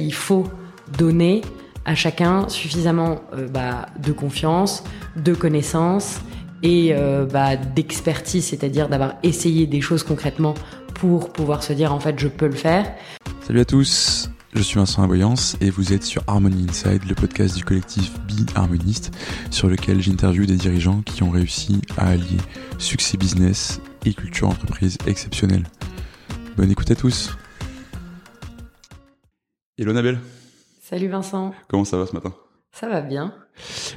Il faut donner à chacun suffisamment euh, bah, de confiance, de connaissances et euh, bah, d'expertise, c'est-à-dire d'avoir essayé des choses concrètement pour pouvoir se dire en fait je peux le faire. Salut à tous, je suis Vincent Aboyance et vous êtes sur Harmony Inside, le podcast du collectif Be Harmoniste, sur lequel j'interviewe des dirigeants qui ont réussi à allier succès business et culture entreprise exceptionnelle. Bonne écoute à tous. Hello Nabel. Salut Vincent. Comment ça va ce matin? Ça va bien.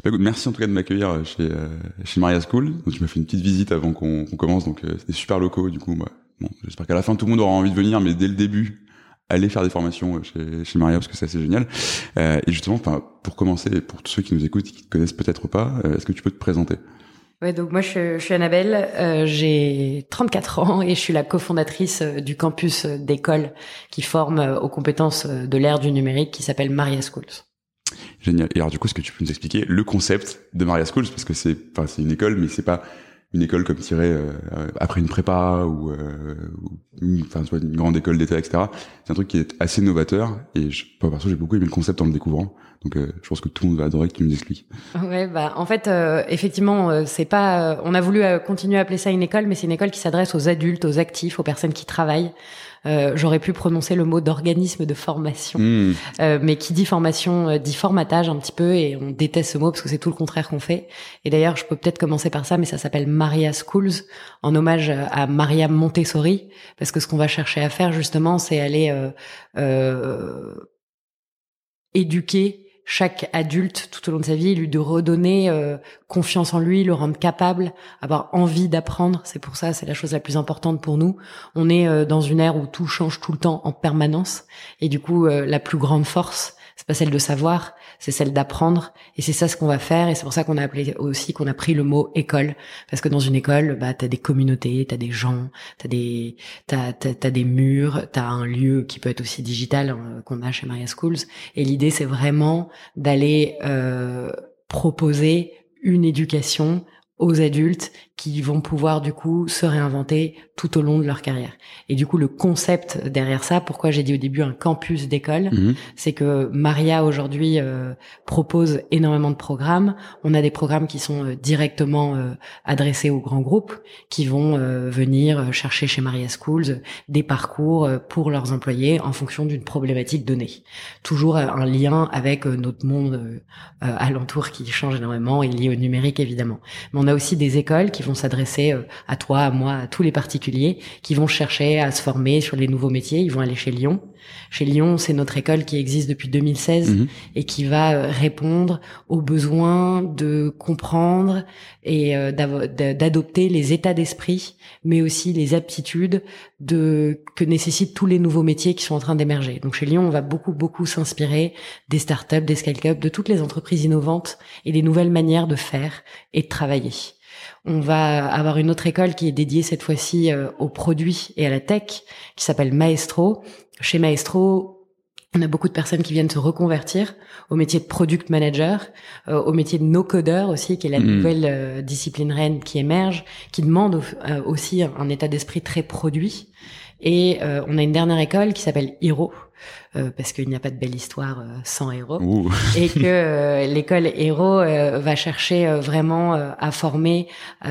Bah, écoute, merci en tout cas de m'accueillir chez, euh, chez Maria School. Donc, tu m'as fait une petite visite avant qu'on commence, donc euh, c'était super locaux. Du coup, moi, bon, j'espère qu'à la fin tout le monde aura envie de venir, mais dès le début, aller faire des formations euh, chez, chez Maria parce que c'est assez génial. Euh, et justement, pour commencer, pour tous ceux qui nous écoutent et qui te connaissent peut-être pas, euh, est-ce que tu peux te présenter? Ouais, donc moi je, je suis Annabelle, euh, j'ai 34 ans et je suis la cofondatrice du campus d'école qui forme aux compétences de l'ère du numérique qui s'appelle Maria Schools. Génial. Et alors du coup, est-ce que tu peux nous expliquer le concept de Maria Schools? Parce que c'est, enfin, c'est une école, mais c'est pas une école comme tirée euh, après une prépa ou, euh, une, soit une grande école d'État, etc. C'est un truc qui est assez novateur et je, perso, j'ai beaucoup aimé le concept en le découvrant. Donc, euh, je pense que tout le monde va adorer que tu nous expliques. Ouais, bah en fait, euh, effectivement, euh, c'est pas. on a voulu continuer à appeler ça une école, mais c'est une école qui s'adresse aux adultes, aux actifs, aux personnes qui travaillent. Euh, j'aurais pu prononcer le mot d'organisme de formation, mmh. euh, mais qui dit formation dit formatage un petit peu, et on déteste ce mot parce que c'est tout le contraire qu'on fait. Et d'ailleurs, je peux peut-être commencer par ça, mais ça s'appelle Maria Schools, en hommage à Maria Montessori, parce que ce qu'on va chercher à faire justement, c'est aller euh, éduquer chaque adulte tout au long de sa vie, lui de redonner euh, confiance en lui, le rendre capable, avoir envie d'apprendre. C'est pour ça, c'est la chose la plus importante pour nous. On est euh, dans une ère où tout change tout le temps en permanence, et du coup, euh, la plus grande force, c'est pas celle de savoir, c'est celle d'apprendre. Et c'est ça ce qu'on va faire. Et c'est pour ça qu'on a appelé aussi qu'on a pris le mot école, parce que dans une école, bah t'as des communautés, t'as des gens, t'as des t'as t'as, des murs, t'as un lieu qui peut être aussi digital euh, qu'on a chez Maria Schools. Et l'idée c'est vraiment d'aller euh, proposer une éducation aux adultes qui vont pouvoir du coup se réinventer tout au long de leur carrière. Et du coup, le concept derrière ça, pourquoi j'ai dit au début un campus d'école, mhm. c'est que Maria aujourd'hui euh, propose énormément de programmes. On a des programmes qui sont euh, directement euh, adressés aux grands groupes, qui vont venir chercher chez Maria Schools des parcours pour leurs employés en fonction d'une problématique donnée. Toujours un lien avec notre monde alentour qui change énormément et lié au numérique évidemment. Mais on a aussi des écoles qui vont s'adresser euh, à toi, à moi, à tous les particuliers qui vont chercher à se former sur les nouveaux métiers. Ils vont aller chez Lyon. Chez Lyon, c'est notre école qui existe depuis 2016 mhm. et qui va euh, répondre aux besoins de comprendre et euh, d'adopter les états d'esprit, mais aussi les aptitudes de que nécessitent tous les nouveaux métiers qui sont en train d'émerger. Donc chez Lyon, on va beaucoup beaucoup s'inspirer des startups, des scale-up, de toutes les entreprises innovantes et des nouvelles manières de faire et de travailler. On va avoir une autre école qui est dédiée cette fois-ci euh, aux produits et à la tech, qui s'appelle Maestro. Chez Maestro, on a beaucoup de personnes qui viennent se reconvertir au métier de product manager, euh, au métier de no-codeur aussi, qui est la mm. nouvelle euh, discipline reine qui émerge, qui demande aussi un état d'esprit très produit. Et on a une dernière école qui s'appelle Hero, euh, parce qu'il n'y a pas de belle histoire euh, sans héros, et que euh, l'école héros va chercher vraiment à former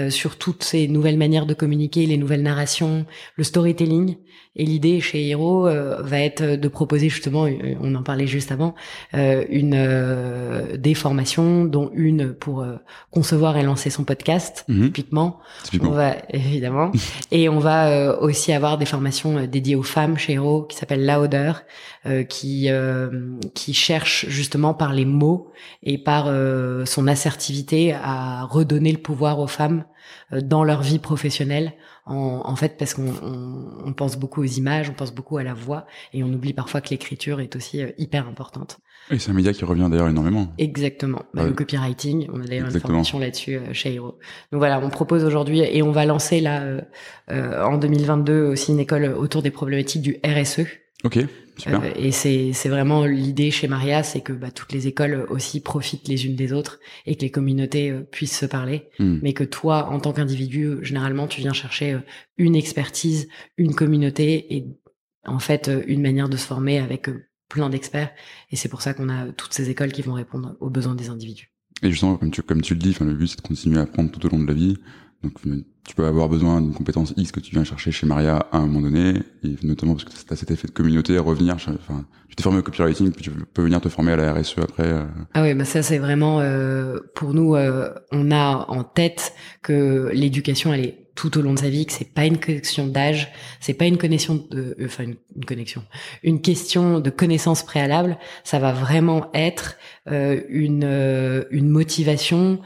sur toutes ces nouvelles manières de communiquer, les nouvelles narrations, le storytelling. Et l'idée chez Hero va être de proposer justement, on en parlait juste avant, une des formations, dont une pour concevoir et lancer son podcast, mhm. typiquement. On va évidemment, et on va aussi avoir des formations dédiées aux femmes chez Hero qui s'appellent Louder, euh, qui euh, qui cherche justement par les mots et par euh, son assertivité à redonner le pouvoir aux femmes dans leur vie professionnelle. En, en fait, parce qu'on on, on pense beaucoup aux images, on pense beaucoup à la voix, et on oublie parfois que l'écriture est aussi hyper importante. Oui, c'est un média qui revient d'ailleurs énormément. Exactement. Bah, Le copywriting, on a d'ailleurs une formation là-dessus chez Hero. Donc voilà, on propose aujourd'hui et on va lancer là euh, en 2022 aussi une école autour des problématiques du RSE. Ok. Euh, et c'est c'est vraiment l'idée chez Maria, c'est que bah, toutes les écoles aussi profitent les unes des autres et que les communautés euh, puissent se parler, hmm. mais que toi, en tant qu'individu, généralement, tu viens chercher euh, une expertise, une communauté et en fait une manière de se former avec plein d'experts. Et c'est pour ça qu'on a toutes ces écoles qui vont répondre aux besoins des individus. Et justement, comme tu, comme tu le dis, le but c'est de continuer à apprendre tout au long de la vie. Donc tu peux avoir besoin d'une compétence X que tu viens chercher chez Maria à un moment donné, et notamment parce que tu as cet effet de communauté à revenir. Enfin, tu t'es formé au copywriting, puis tu peux venir te former à la RSE après. Euh. Ah oui, bah ça c'est vraiment euh, pour nous, euh, on a en tête que l'éducation elle est tout au long de sa vie, que c'est pas une connexion d'âge, c'est pas une connexion de, euh, enfin une, connexion, une question de connaissance préalable. Ça va vraiment être euh, une euh, une motivation.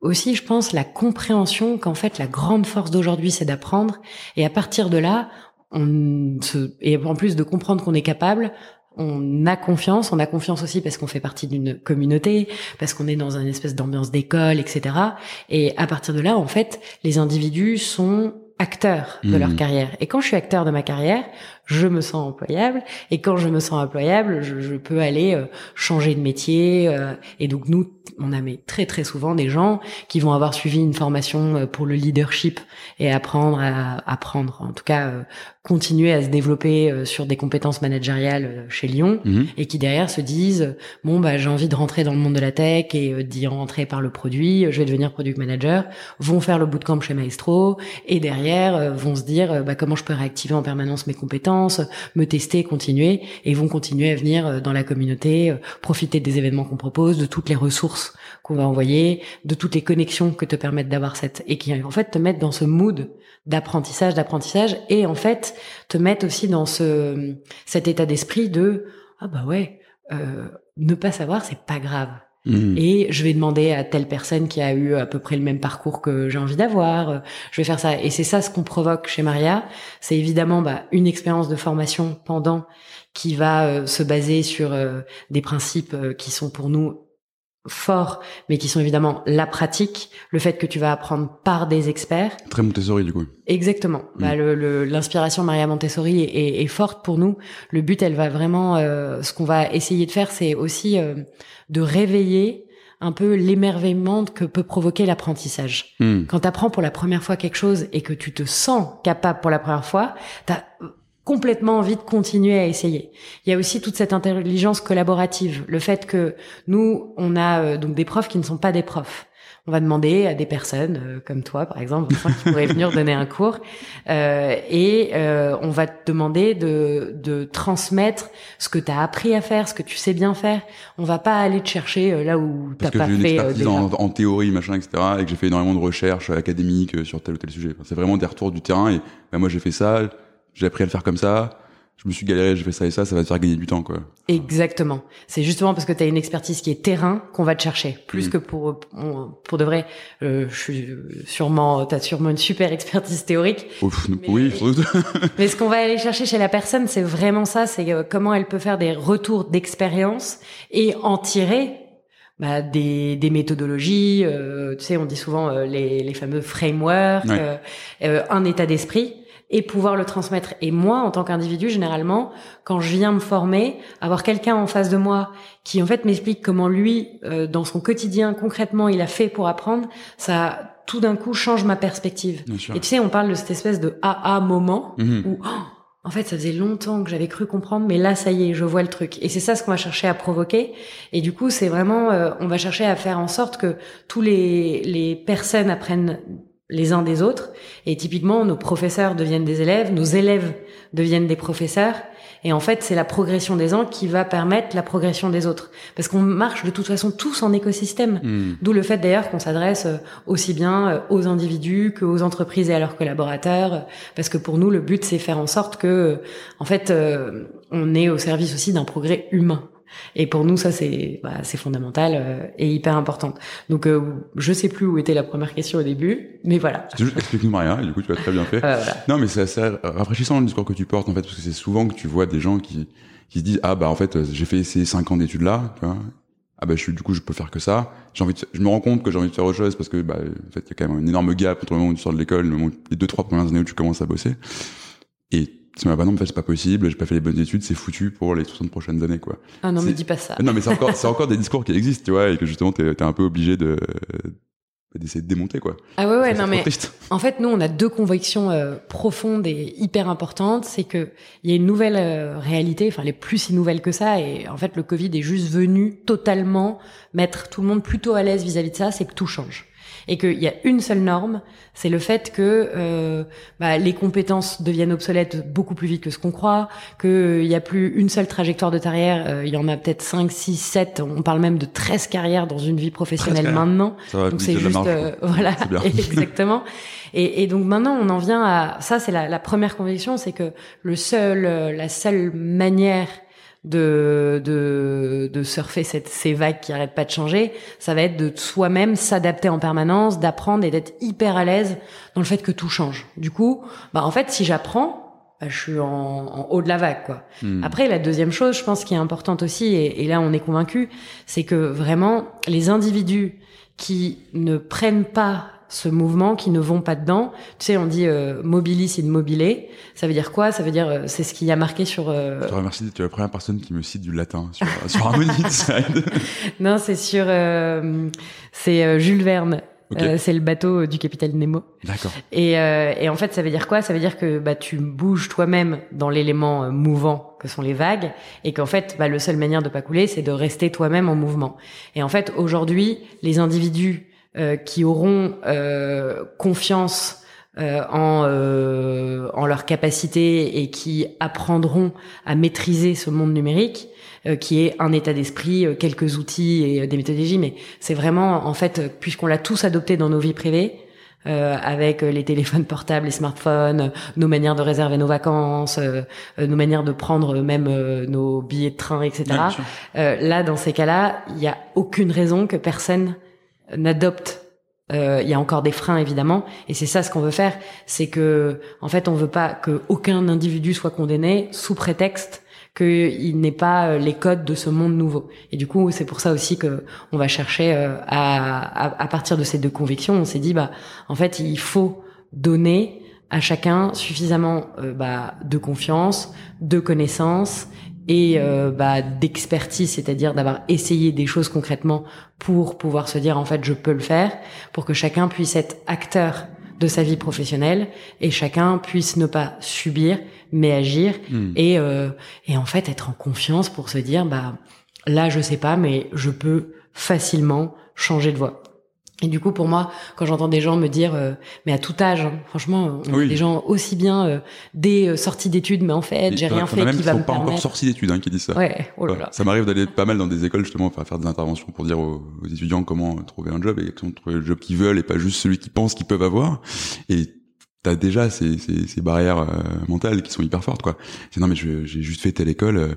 Aussi, je pense, la compréhension qu'en fait la grande force d'aujourd'hui, c'est d'apprendre. Et à partir de là, on se, et en plus de comprendre qu'on est capable, on a confiance, on a confiance aussi parce qu'on fait partie d'une communauté, parce qu'on est dans une espèce d'ambiance d'école, etc. Et à partir de là, en fait, les individus sont acteurs de leur mmh. carrière. Et quand je suis acteur de ma carrière, je me sens employable. Et quand je me sens employable, je, peux aller euh, changer de métier. Euh, et donc nous, on a mais très très souvent des gens qui vont avoir suivi une formation euh, pour le leadership et apprendre à apprendre, en tout cas continuer à se développer sur des compétences managériales chez Lyon, mmh. et qui derrière se disent bon bah j'ai envie de rentrer dans le monde de la tech et d'y rentrer par le produit, je vais devenir product manager, vont faire le bootcamp chez Maestro et derrière vont se dire bah comment je peux réactiver en permanence mes compétences me tester, continuer, et vont continuer à venir euh, dans la communauté, euh, profiter des événements qu'on propose, de toutes les ressources qu'on va envoyer, de toutes les connexions que te permettent d'avoir cette, et qui en fait te mettent dans ce mood d'apprentissage, d'apprentissage, et en fait te mettent aussi dans ce cet état d'esprit de ah bah ouais, euh, ne pas savoir c'est pas grave. Mmh. Et je vais demander à telle personne qui a eu à peu près le même parcours que j'ai envie d'avoir. Euh, je vais faire ça. Et c'est ça ce qu'on provoque chez Maria. C'est évidemment bah, une expérience de formation pendant qui va euh, se baser sur euh, des principes qui sont pour nous forts, mais qui sont évidemment la pratique, le fait que tu vas apprendre par des experts. Très Montessori du coup. Exactement. Mmh. Bah, l'inspiration Maria Montessori est, est, forte pour nous. Le but, elle va vraiment. ce qu'on va essayer de faire, c'est aussi de réveiller un peu l'émerveillement que peut provoquer l'apprentissage. Hmm. Quand tu apprends pour la première fois quelque chose et que tu te sens capable pour la première fois, tu as complètement envie de continuer à essayer. Il y a aussi toute cette intelligence collaborative, le fait que nous, on a euh, donc des profs qui ne sont pas des profs on va demander à des personnes euh, comme toi, par exemple, qui pourraient venir donner un cours, euh, et euh, on va te demander de, de transmettre ce que tu as appris à faire, ce que tu sais bien faire. On va pas aller te chercher là où t'as pas fait. Parce en, en, théorie, machin, etc., et que j'ai fait énormément de recherches académiques sur tel ou tel sujet. c'est vraiment des retours du terrain. Et ben, moi, j'ai fait ça, j'ai appris à le faire comme ça je me suis galéré, j'ai fait ça et ça, ça va te faire gagner du temps, quoi. Exactement. C'est justement parce que tu as une expertise qui est terrain qu'on va te chercher, plus mm. que pour pour de vrai. Euh, je suis sûrement, t'as sûrement une super expertise théorique. mais, oui. mais ce qu'on va aller chercher chez la personne, c'est vraiment ça, c'est euh, comment elle peut faire des retours d'expérience et en tirer bah, des, des méthodologies. Euh, tu sais, on dit souvent euh, les, les fameux frameworks, un état d'esprit et pouvoir le transmettre. Et moi, en tant qu'individu, généralement, quand je viens me former, avoir quelqu'un en face de moi qui en fait m'explique comment lui, euh, dans son quotidien, concrètement, il a fait pour apprendre, ça tout d'un coup change ma perspective. Et tu sais, on parle de cette espèce de AA moment mhm. où oh, en fait, ça faisait longtemps que j'avais cru comprendre, mais là, ça y est, je vois le truc. Et c'est ça ce qu'on va chercher à provoquer. Et du coup, c'est vraiment, euh, on va chercher à faire en sorte que tous les, les personnes apprennent les uns des autres. Et typiquement, nos professeurs deviennent des élèves, nos élèves deviennent des professeurs. Et en fait, c'est la progression des uns qui va permettre la progression des autres. Parce qu'on marche de toute façon tous en écosystème. Hmm. D'où le fait d'ailleurs qu'on s'adresse euh, aussi bien euh, aux individus qu'aux entreprises et à leurs collaborateurs. Parce que pour nous, le but, c'est faire en sorte que, en fait, euh, on est au service aussi d'un progrès humain. Et pour nous, ça c'est bah, c'est fondamental euh, et hyper important. Donc euh, je sais plus où était la première question au début, mais voilà. Explique-nous rien. Du coup, tu as très bien fait. Non, mais c'est assez rafraîchissant le discours que tu portes en fait, parce que c'est souvent que tu vois des gens qui qui se disent ah bah en fait j'ai fait ces cinq ans d'études là, tu vois. Ah bah je suis du coup je peux faire que ça. J'ai envie de, je me rends compte que j'ai envie de faire autre chose parce que bah en fait il y a quand même un énorme gap entre le moment où tu sors de l'école, les deux trois premières années où tu commences à bosser. Et tu m'as bah non, mais c'est pas possible, j'ai pas fait les bonnes études, c'est foutu pour les 60 prochaines années, quoi. Ah non, me dis pas ça. Non, mais c'est encore, c'est encore des discours qui existent, tu vois, et que justement, t'es, es un peu obligé de, d'essayer de démonter quoi. Ah ouais ouais non mais en fait nous on a deux convictions euh, profondes et hyper importantes, c'est que il y a une nouvelle euh, réalité, enfin elle est plus si nouvelle que ça et en fait le Covid est juste venu totalement mettre tout le monde plutôt à l'aise vis-à-vis de ça, c'est que tout change et qu'il y a une seule norme, c'est le fait que euh, bah, les compétences deviennent obsolètes beaucoup plus vite que ce qu'on croit, qu'il n'y a plus une seule trajectoire de carrière, euh, il y en a peut-être 5, 6, 7, on parle même de 13 carrières dans une vie professionnelle maintenant. donc c'est juste, euh, voilà, exactement. Et, et, donc maintenant, on en vient à ça, c'est la, la première conviction, c'est que le seul, la seule manière de, de, de surfer cette, ces vagues qui arrêtent pas de changer, ça va être de soi-même s'adapter en permanence, d'apprendre et d'être hyper à l'aise dans le fait que tout change. Du coup, bah en fait, si j'apprends, bah, je suis en, en, haut de la vague, quoi. Hmm. Après, la deuxième chose, je pense, qui est importante aussi, et, et là on est convaincu, c'est que vraiment les individus qui ne prennent pas ce mouvement qui ne vont pas dedans. Tu sais, on dit euh, mobilis in mobile. Ça veut dire quoi? Ça veut dire euh, c'est ce qu'il y a marqué sur. Euh... Je te remercie. Es la première personne qui me cite du latin sur, sur Harmony non, c'est sur euh, c'est euh, Jules Verne. c'est le bateau du capitaine Nemo. D'accord. Et, et en fait, ça veut dire quoi? Ça veut dire que bah tu bouges toi-même dans l'élément mouvant que sont les vagues, et qu'en fait, bah, le seule manière de pas couler, c'est de rester toi-même en mouvement. Et en fait, aujourd'hui, les individus euh, qui auront euh, confiance euh, en, euh, en leur capacité et qui apprendront à maîtriser ce monde numérique, euh, qui est un état d'esprit, quelques outils et des méthodologies, mais c'est vraiment, en fait, puisqu'on l'a tous adopté dans nos vies privées, euh, avec les téléphones portables, les smartphones, nos manières de réserver nos vacances, euh, nos manières de prendre même nos billets de train, etc. là, dans ces cas-là, il n'y a aucune raison que personne n'adopte euh, il y a encore des freins évidemment et c'est ça ce qu'on veut faire c'est que en fait on veut pas que aucun individu soit condamné sous prétexte qu'il n'ait pas euh, les codes de ce monde nouveau. Et du coup c'est pour ça aussi que on va chercher euh, à, à, partir de ces deux convictions on s'est dit bah en fait il faut donner à chacun suffisamment bah, de confiance de connaissances et euh, bah, d'expertise, c'est-à-dire d'avoir essayé des choses concrètement pour pouvoir se dire en fait je peux le faire, pour que chacun puisse être acteur de sa vie professionnelle et chacun puisse ne pas subir mais agir hmm. et euh, et en fait être en confiance pour se dire bah là je sais pas mais je peux facilement changer de voie. Et du coup, pour moi, quand j'entends des gens me dire, euh, mais à tout âge, hein, franchement, on des gens aussi bien euh, des euh, sorties d'études, mais en fait, j'ai rien fait qui va me pas encore sortis d'études hein, qui disent ça. Ouais. Oh là là. Ça m'arrive d'aller pas mal dans des écoles justement, enfin faire des interventions pour dire aux, étudiants comment trouver un job et comment trouver le job qu'ils veulent et pas juste celui qu'ils pensent qu'ils peuvent avoir. Et t'as déjà ces, ces, ces barrières mentales qui sont hyper fortes quoi. C'est non mais j'ai juste fait telle école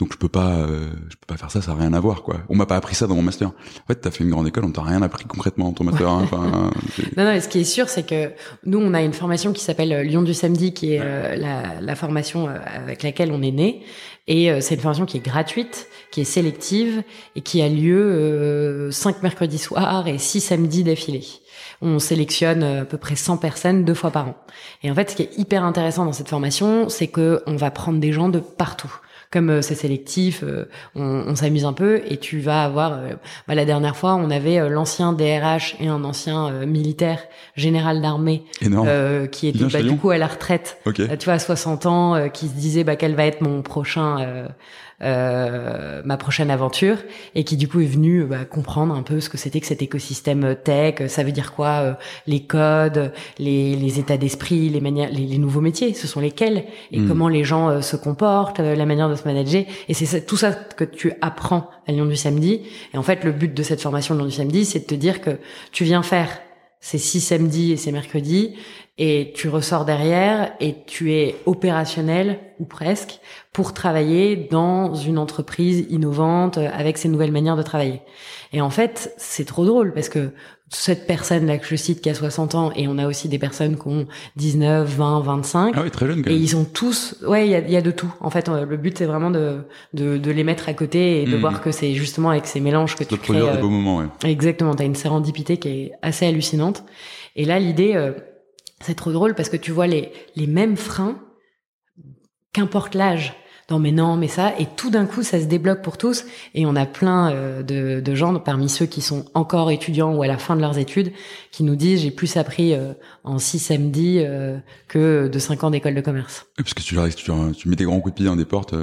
donc je peux pas, euh, je peux pas faire ça, ça a rien à voir quoi. On m'a pas appris ça dans mon master. En fait, t'as fait une grande école, on t'a rien appris concrètement dans ton master. Hein, enfin, non, non, ce qui est sûr, c'est que nous, on a une formation qui s'appelle euh, Lyon du samedi, qui est euh, la, la, formation avec laquelle on est né, et c'est une formation qui est gratuite, qui est sélective et qui a lieu cinq mercredis soirs et six samedis d'affilée on sélectionne à peu près 100 personnes deux fois par an. Et en fait, ce qui est hyper intéressant dans cette formation, c'est que on va prendre des gens de partout comme euh, c'est sélectif, euh, on, on s'amuse un peu et tu vas avoir. Euh, bah, la dernière fois, on avait l'ancien DRH et un ancien militaire général d'armée qui était bah, du coup à la retraite. tu vois, à 60 ans, qui se disait bah quel va être mon prochain euh, ma prochaine aventure et qui du coup est venu bah, comprendre un peu ce que c'était que cet écosystème tech, ça veut dire quoi euh, les codes, les, les états d'esprit, les manières, les, nouveaux métiers, ce sont lesquels? Et hmm. comment les gens euh, se comportent, la manière de se manager? Et c'est tout ça que tu apprends à Lyon du samedi. Et en fait le but de cette formation Lyon du samedi c'est de te dire que tu viens faire ces six samedis et ces mercredis et tu ressors derrière et tu es opérationnel ou presque pour travailler dans une entreprise innovante avec ces nouvelles manières de travailler. Et en fait, c'est trop drôle parce que cette personne là que je cite qui a 60 ans et on a aussi des personnes qui ont 19, 20, 25 ah oui, très jeunes et ils ont tous ouais il y a, y a, de tout en fait le but c'est vraiment de, de, de les mettre à côté et de hmm. voir que c'est justement avec ces mélanges que tu crées des beaux moments ouais. exactement t'as une sérendipité qui est assez hallucinante et là l'idée euh, c'est trop drôle parce que tu vois les, les mêmes freins, qu'importe l'âge. non mais non mais ça et tout d'un coup ça se débloque pour tous et on a plein euh, de, de, gens parmi ceux qui sont encore étudiants ou à la fin de leurs études qui nous disent j'ai plus appris euh, en six MD euh, que de cinq ans d'école de commerce. parce que tu leur tu, mets des grands coups de pied dans des portes,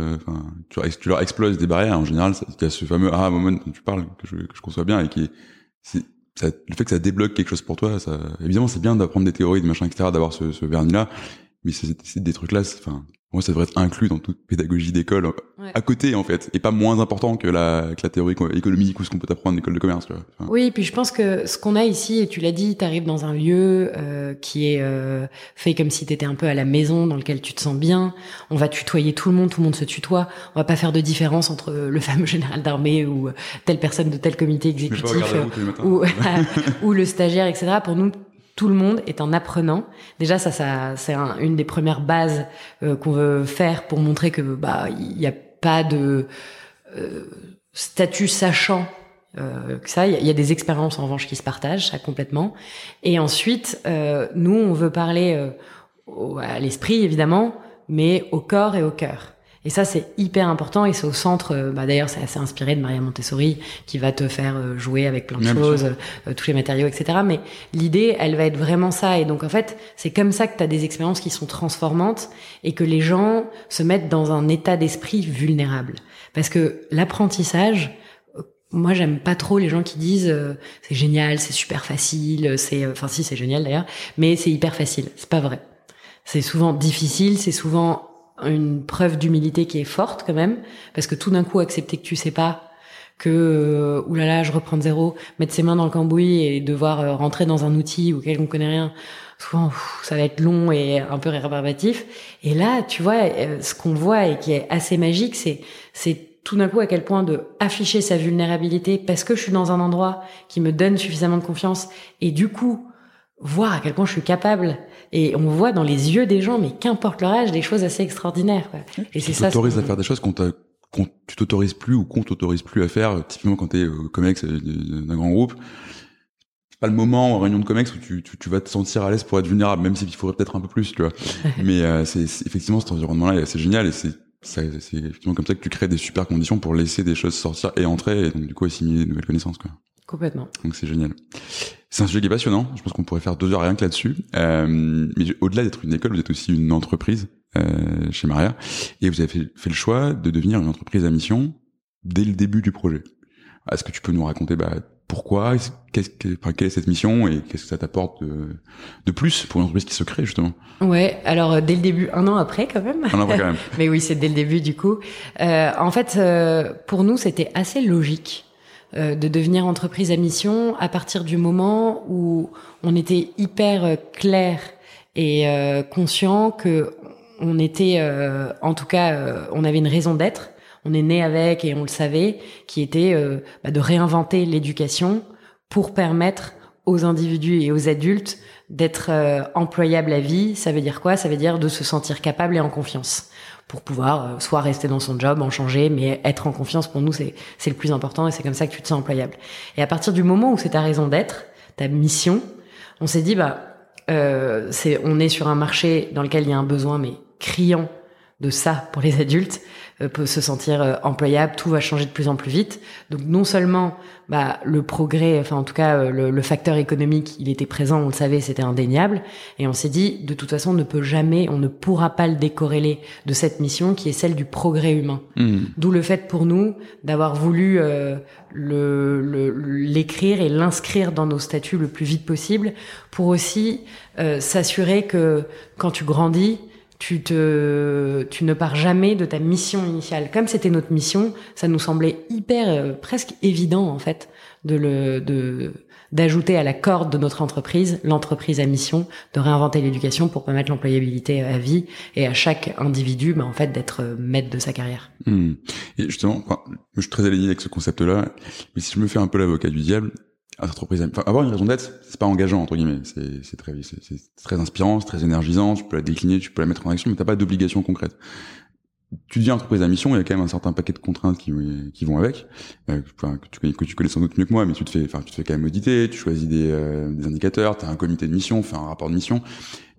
tu, tu, leur exploses des barrières en général. Il y a ce fameux ah moment tu parles que je, que je conçois bien et qui ça, le fait que ça débloque quelque chose pour toi, évidemment, c'est bien d'apprendre des théories, de machin, etc., d'avoir ce, ce vernis-là, mais c'est des trucs-là, enfin, moi, ça devrait être inclus dans toute pédagogie d'école, à côté en fait, et pas moins important que la, que la théorie économique ou ce qu'on peut apprendre en école de commerce. Tu vois. Oui, et puis je pense que ce qu'on a ici, et tu l'as dit, tu arrives dans un lieu euh, qui est euh, fait comme si tu étais un peu à la maison, dans lequel tu te sens bien. On va tutoyer tout le monde, tout le monde se tutoie. On va pas faire de différence entre le fameux général d'armée ou telle personne de tel comité exécutif ou, ou le stagiaire, etc. Pour nous, tout le monde est un apprenant. Déjà, ça, ça c'est une des premières bases euh, qu'on veut faire pour montrer que bah il n'y a pas de euh, statut sachant euh, que ça. Il y, a des expériences en revanche qui se partagent, ça complètement. Et ensuite, nous, on veut parler à l'esprit évidemment, mais au corps et au cœur. Et ça, c'est hyper important et c'est au centre. Euh, bah, D'ailleurs, c'est assez inspiré de Maria Montessori qui va te faire euh, jouer avec plein de choses, euh, tous les matériaux, etc. Mais l'idée, elle va être vraiment ça. Et donc, en fait, c'est comme ça que tu as des expériences qui sont transformantes et que les gens se mettent dans un état d'esprit vulnérable. Parce que l'apprentissage, moi, j'aime pas trop les gens qui disent c'est génial, c'est super facile, c'est enfin si c'est génial d'ailleurs, mais c'est hyper facile. C'est pas vrai. C'est souvent difficile, c'est souvent une preuve d'humilité qui est forte quand même, parce que tout d'un coup accepter que tu sais pas, que euh, oulala je reprends de zéro, mettre ses mains dans le cambouis et devoir euh, rentrer dans un outil auquel on connaît rien, souvent ça va être long et un peu rébarbatif. Et là, tu vois, euh, ce qu'on voit et qui est assez magique, c'est c'est tout d'un coup à quel point de afficher sa vulnérabilité parce que je suis dans un endroit qui me donne suffisamment de confiance et du coup voir à quel point je suis capable. Et on voit dans les yeux des gens, mais qu'importe leur âge, des choses assez extraordinaires. Quoi. Et c'est ça. T'autorises à faire des choses qu'on tu t'autorises plus ou qu'on t'autorise plus à faire. Typiquement quand t'es euh, comex euh, d'un grand groupe, c'est pas le moment en réunion de comex où tu, tu, tu vas te sentir à l'aise pour être vulnérable, même s'il faudrait peut-être un peu plus, tu vois. mais euh, c'est effectivement cet environnement-là, c'est génial et c'est c'est effectivement comme ça que tu crées des super conditions pour laisser des choses sortir et entrer et donc du coup assimiler de nouvelles connaissances quoi. Complètement. Donc c'est génial. C'est un sujet qui est passionnant. Je pense qu'on pourrait faire deux heures rien que là-dessus. Euh, mais au-delà d'être une école, vous êtes aussi une entreprise euh, chez Maria, et vous avez fait, fait, le choix de devenir une entreprise à mission dès le début du projet. Est-ce que tu peux nous raconter bah, pourquoi, qu'est-ce que, enfin, quelle est cette mission et qu'est-ce que ça t'apporte de, de, plus pour une entreprise qui se crée justement? Ouais, alors euh, dès le début, un an après quand même. Un an après quand même. Mais oui, c'est dès le début du coup. Euh, en fait, euh, pour nous, c'était assez logique de devenir entreprise à mission à partir du moment où on était hyper euh, clair et euh, conscient que on était, en tout cas, on avait une raison d'être. On est né avec et on le savait, qui était bah, de réinventer l'éducation pour permettre aux individus et aux adultes d'être employables à vie. Ça veut dire quoi? Ça veut dire de se sentir capable et en confiance pour pouvoir euh, soit rester dans son job, en changer, mais être en confiance pour nous c'est c'est le plus important et c'est comme ça que tu te sens employable. Et à partir du moment où c'est ta raison d'être, ta mission, on s'est dit bah euh, c'est on est sur un marché dans lequel il y a un besoin mais criant de ça pour les adultes. Euh, peut se sentir euh, employable, tout va changer de plus en plus vite. Donc non seulement bah, le progrès, enfin en tout cas euh, le, facteur économique, il était présent, on le savait, c'était indéniable, et on s'est dit de toute façon on ne peut jamais, on ne pourra pas le décorréler de cette mission qui est celle du progrès humain. Mmh. D'où le fait pour nous d'avoir voulu le l'écrire et l'inscrire dans nos statuts le plus vite possible pour aussi s'assurer que quand tu grandis tu te, tu ne pars jamais de ta mission initiale. Comme c'était notre mission, ça nous semblait hyper, euh, presque évident en fait, de le, de d'ajouter à la corde de notre entreprise l'entreprise à mission, de réinventer l'éducation pour permettre l'employabilité à vie et à chaque individu, bah, en fait, d'être euh, maître de sa carrière. Hmm. Et justement, je suis très aligné avec ce concept-là, mais si je me fais un peu l'avocat du diable, entreprise, enfin, avoir une raison d'être, c'est pas engageant entre guillemets. C'est, très, c'est, très inspirant, c'est très énergisant. Tu peux la décliner, tu peux la mettre en action, mais t'as pas d'obligation concrète. Tu dis entreprise à mission, il y a quand même un certain paquet de contraintes qui, qui vont avec, euh, que, tu connais, que tu connais sans doute mieux que moi, mais tu te fais, enfin, tu te fais quand même auditer, tu choisis des, euh, des indicateurs, t'as un comité de mission, fais un rapport de mission.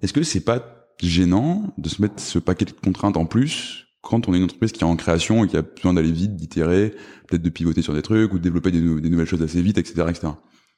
Est-ce que c'est pas gênant de se mettre ce paquet de contraintes en plus quand on est une entreprise qui est en création et qui a besoin d'aller vite, d'itérer, peut-être de pivoter sur des trucs ou de développer des, des nouvelles choses assez vite, etc., etc.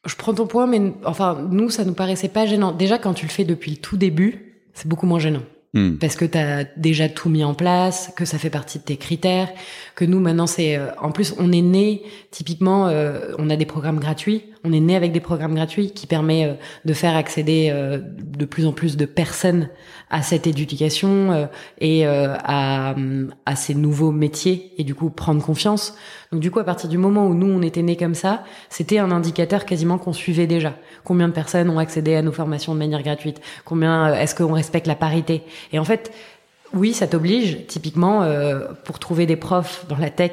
Je prends ton point, mais enfin, nous, ça nous paraissait pas gênant. Déjà, quand tu le fais depuis le tout début, c'est beaucoup moins gênant. Hmm. Parce que tu as déjà tout mis en place, que ça fait partie de tes critères, que nous maintenant c'est euh, en plus on est né typiquement euh, on a des programmes gratuits, on est né avec des programmes gratuits qui permet euh, de faire accéder de plus en plus de personnes à cette éducation et à, à ces nouveaux métiers et du coup prendre confiance. Donc du coup à partir du moment où nous on était né comme ça, c'était un indicateur quasiment qu'on suivait déjà. Combien de personnes ont accédé à nos formations de manière gratuite? Combien est-ce qu'on respecte la parité? Et en fait, oui, ça t'oblige, typiquement, euh, pour trouver des profs dans la tech,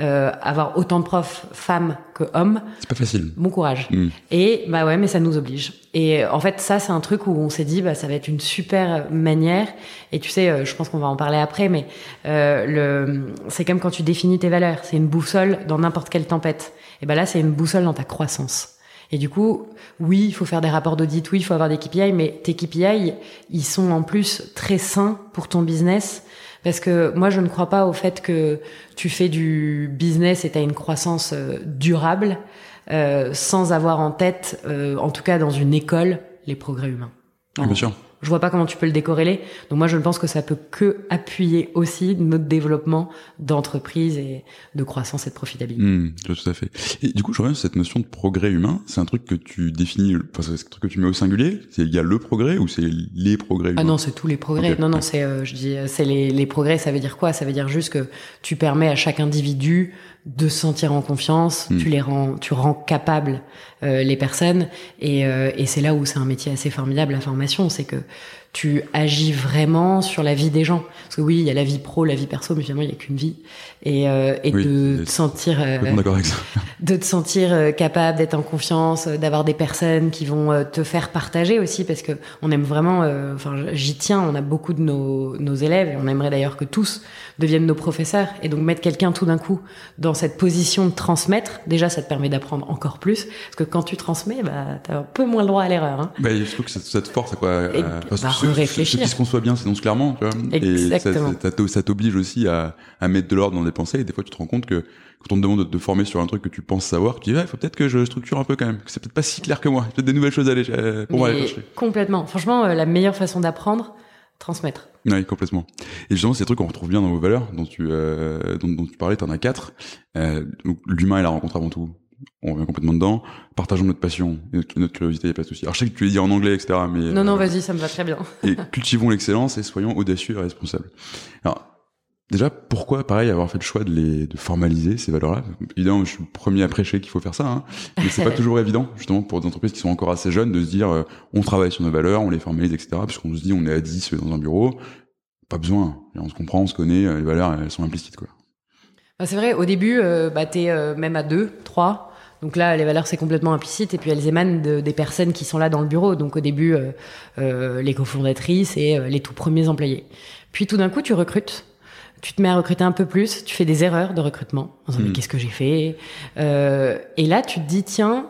euh, avoir autant de profs femmes que hommes. C'est pas facile. Bon courage. Hmm. Et bah ouais, mais ça nous oblige. Et en fait, ça, c'est un truc où on s'est dit, bah ça va être une super manière. Et tu sais, euh, je pense qu'on va en parler après, mais euh, le, c'est comme quand tu définis tes valeurs. C'est une boussole dans n'importe quelle tempête. Et bah là, c'est une boussole dans ta croissance. Et du coup, oui, il faut faire des rapports d'audit, oui, il faut avoir des KPI, mais tes KPI, ils sont en plus très sains pour ton business. Parce que moi, je ne crois pas au fait que tu fais du business et tu as une croissance euh, durable euh, sans avoir en tête, euh, en tout cas dans une école, les progrès humains. bien sûr je vois pas comment tu peux le décorréler. Donc moi, je ne pense que ça peut que appuyer aussi notre développement d'entreprise et de croissance et de profitabilité. Mmh, tout à fait. Et du coup, je reviens sur cette notion de progrès humain. C'est un truc que tu définis, enfin, c'est un truc que tu mets au singulier. C'est il y a le progrès ou c'est les progrès ah humains Ah non, c'est tous les progrès. Non, non, c'est, euh, je dis, c'est les, les progrès. Ça veut dire quoi? Ça veut dire juste que tu permets à chaque individu de se sentir en confiance, hmm. tu les rends, tu rends capables euh, les personnes, et, euh, et c'est là où c'est un métier assez formidable la formation, c'est que tu agis vraiment sur la vie des gens. Parce que oui, il y a la vie pro, la vie perso, mais finalement il n'y a qu'une vie, et, euh, et de te sentir, de te sentir capable d'être en confiance, d'avoir des personnes qui vont te faire partager aussi, parce que on aime vraiment, enfin j'y tiens, on a beaucoup de nos, nos élèves, et on aimerait d'ailleurs que tous deviennent nos professeurs, et donc mettre quelqu'un tout d'un coup dans cette position de transmettre, déjà, ça te permet d'apprendre encore plus. Parce que quand tu transmets, bah, t'as un peu moins le droit à l'erreur. Hein. Bah, je trouve que ça, te force quoi et, à, bah, réfléchir. Qui se conçoit bien s'énoncent clairement. Tu vois, Exactement. Et ça, t'oblige aussi à, à mettre de l'ordre dans les pensées. Et des fois, tu te rends compte que quand on te demande de te former sur un truc que tu penses savoir, tu dis, il faut peut-être que je structure un peu quand même. C'est peut-être pas si clair que moi. peut-être des nouvelles choses à aller euh, pour moi aller chercher. Complètement. Franchement, euh, la meilleure façon d'apprendre, transmettre. Oui, complètement. Et justement, ces trucs qu'on retrouve bien dans vos valeurs, dont tu, euh, dont, dont, tu parlais, t'en as quatre. Euh, l'humain et la rencontre avant tout. On revient complètement dedans. Partageons notre passion et notre, curiosité, y a pas de souci. Alors, je sais que tu l'as dit en anglais, etc., mais... Non, non, euh, vas-y, ça me va très bien. et cultivons l'excellence et soyons audacieux et responsables. Alors, Déjà, pourquoi, pareil, avoir fait le choix de les de formaliser ces valeurs-là? Évidemment, je suis le premier à prêcher qu'il faut faire ça, hein, mais c'est pas toujours évident, justement, pour des entreprises qui sont encore assez jeunes, de se dire, euh, on travaille sur nos valeurs, on les formalise, etc. Puisqu'on se dit, on est à 10 dans un bureau, pas besoin. on se comprend, on se connaît, euh, les valeurs, elles sont implicites, quoi. Bah, c'est vrai, au début, euh, bah, t'es même à 2, 3. Donc là, les valeurs, c'est complètement implicite. Et puis, elles émanent de, des personnes qui sont là dans le bureau. Donc au début, les cofondatrices et les tout premiers employés. Puis tout d'un coup, tu recrutes tu te mets à recruter un peu plus, tu fais des erreurs de recrutement. En disant, mais hmm. qu'est-ce que j'ai fait? Euh, Et là, tu te dis, tiens,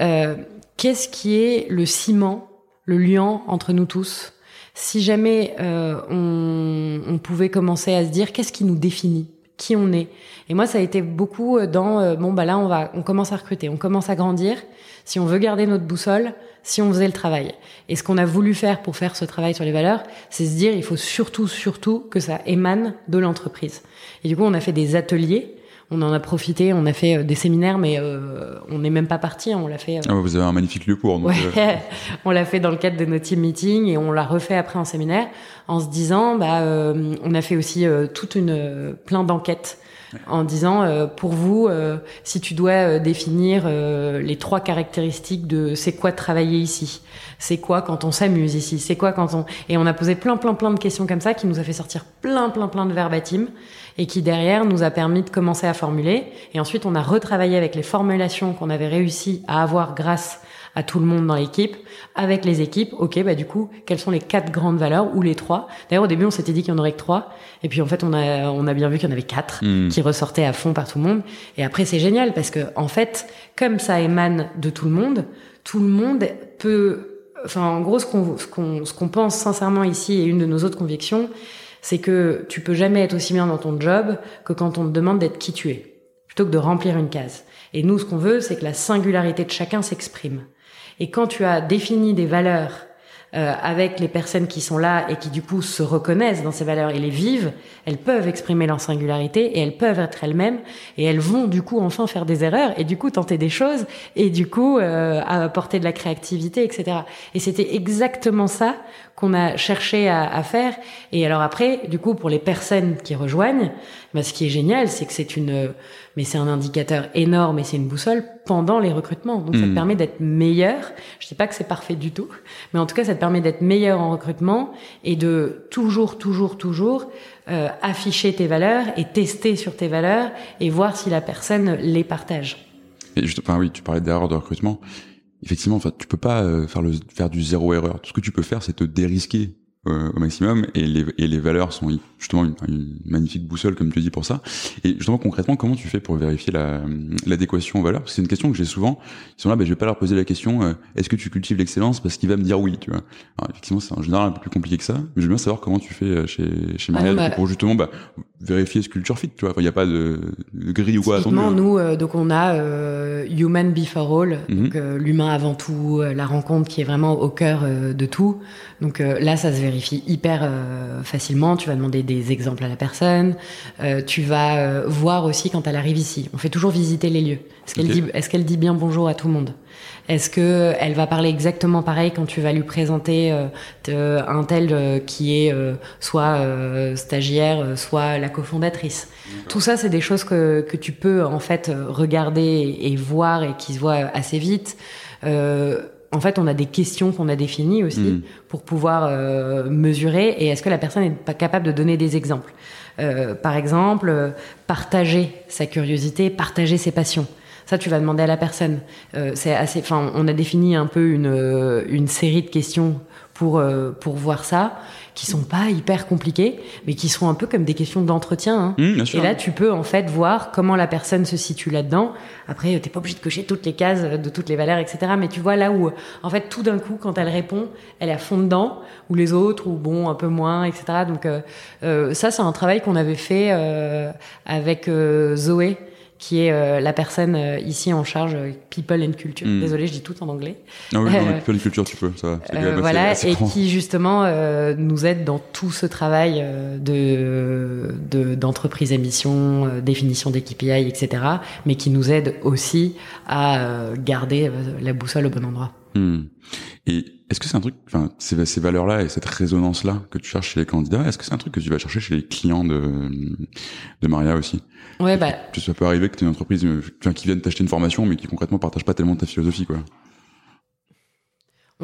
euh, qu'est-ce qui est le ciment, le lien entre nous tous? Si jamais euh, on, on, pouvait commencer à se dire, qu'est-ce qui nous définit? Qui on est Et moi, ça a été beaucoup dans, euh, bon, bah là, on va, on commence à recruter, on commence à grandir. Si on veut garder notre boussole, si on faisait le travail. Et ce qu'on a voulu faire pour faire ce travail sur les valeurs, c'est se dire il faut surtout, surtout que ça émane de l'entreprise. Et du coup, on a fait des ateliers. On en a profité, on a fait euh, des séminaires, mais euh, on n'est même pas parti. On l'a fait. Euh, ah, vous avez un magnifique lieu pour. ouais, on l'a fait dans le cadre de nos team meetings et on l'a refait après en séminaire en se disant, bah, on a fait aussi toute une plein d'enquêtes en disant euh, pour vous, euh, si tu dois euh, définir les trois caractéristiques de c'est quoi travailler ici, c'est quoi quand on s'amuse ici, c'est quoi quand on et on a posé plein plein plein de questions comme ça qui nous a fait sortir plein plein plein de verbatim et qui derrière nous a permis de commencer à formuler et ensuite on a retravaillé avec les formulations qu'on avait réussi à avoir grâce à tout le monde dans l'équipe, avec les équipes. Ok, bah du coup, quelles sont les quatre grandes valeurs ou les trois? D'ailleurs, au début, on s'était dit qu'il y en aurait que trois, et puis en fait, on a on a bien vu qu'il y en avait quatre hmm. qui ressortaient à fond par tout le monde. Et après, c'est génial parce que en fait, comme ça émane de tout le monde, tout le monde peut, enfin, en gros, ce qu'on pense sincèrement ici et une de nos autres convictions, c'est que tu peux jamais être aussi bien dans ton job que quand on te demande d'être qui tu es, plutôt que de remplir une case. Et nous, ce qu'on veut, c'est que la singularité de chacun s'exprime. Et quand tu as défini des valeurs euh, avec les personnes qui sont là et qui du coup se reconnaissent dans ces valeurs et les vivent, elles peuvent exprimer leur singularité et elles peuvent être elles-mêmes et elles vont du coup enfin faire des erreurs et du coup tenter des choses et du coup euh, apporter de la créativité, etc. Et c'était exactement ça qu'on a cherché à, à, faire. Et alors après, du coup, pour les personnes qui rejoignent, bah, ce qui est génial, c'est que c'est une, mais c'est un indicateur énorme et c'est une boussole pendant les recrutements. Donc ça te hmm. permet d'être meilleur. Je sais pas que c'est parfait du tout, mais en tout cas, ça te permet d'être meilleur en recrutement et de toujours, toujours, toujours euh, afficher tes valeurs et tester sur tes valeurs et voir si la personne les partage. Et juste, enfin oui, tu parlais d'erreur de recrutement effectivement, enfin, tu peux pas euh, faire le faire du zéro erreur. Tout ce que tu peux faire, c'est te dérisquer au maximum et les, et les valeurs sont justement une, une, magnifique boussole comme tu dis pour ça. Et justement concrètement comment tu fais pour vérifier la l'adéquation aux valeurs? C'est une question que j'ai souvent. Ils sont là ben, je vais pas leur poser la question euh, est-ce que tu cultives l'excellence? Parce qu'il va me dire oui tu vois. Alors, effectivement c'est en général un peu plus compliqué que ça. Mais je veux bien savoir comment tu fais euh, chez chez Marielle bah, pour justement bah, vérifier ce culture fit tu vois. Il n'y a pas de, de, grille ou quoi à nous donc on a human before all mhm. donc l'humain avant tout la rencontre qui est vraiment au cœur de tout. Donc là ça se vérifie vérifie hyper euh, facilement. Tu vas demander des exemples à la personne. Euh, tu vas euh, voir aussi quand elle arrive ici. On fait toujours visiter les lieux. Est-ce qu'elle dit, est-ce qu'elle dit bien bonjour à tout le monde? Est-ce que elle va parler exactement pareil quand tu vas lui présenter un tel qui est soit stagiaire, soit la cofondatrice? Tout ça, c'est des choses que que tu peux en fait regarder et voir et qui se voient assez vite. Euh, en fait, on a des questions qu'on a définies aussi hmm. pour pouvoir euh, mesurer. Et est-ce que la personne est pas capable de donner des exemples? Euh, Par exemple, euh, partager sa curiosité, partager ses passions. Ça, tu vas demander à la personne. c'est assez. Enfin, on a défini un peu une, une série de questions pour pour voir ça qui sont pas hyper compliquées, mais qui sont un peu comme des questions d'entretien. Hein. Mmh, et là, tu peux en fait voir comment la personne se situe là-dedans. Après, t'es pas obligé de cocher toutes les cases de toutes les valeurs, etc. Mais tu vois là où, en fait, tout d'un coup, quand elle répond, elle est à fond dedans, ou les autres, ou bon, un peu moins, etc. Donc euh, euh, ça, c'est un travail qu'on avait fait euh, avec euh, Zoé qui est euh, la personne euh, ici en charge euh, People and Culture. Hmm. Désolée, je dis tout en anglais. Ah oui, People and Culture, tu peux, ça. voilà, et qui justement nous aide dans tout ce travail de d'entreprise à mission, définition des KPI, etc. Mais qui nous aide aussi à garder la boussole au bon endroit. Hmm. Et est-ce que c'est un truc, enfin, ces, ces valeurs-là et cette résonance-là que tu cherches chez les candidats, est-ce que c'est un truc que tu vas chercher chez les clients de, de Maria aussi? Ouais, bah. Ça peut arriver que tu une entreprise enfin, qui vienne t'acheter une formation, mais qui concrètement partage pas tellement ta philosophie, quoi.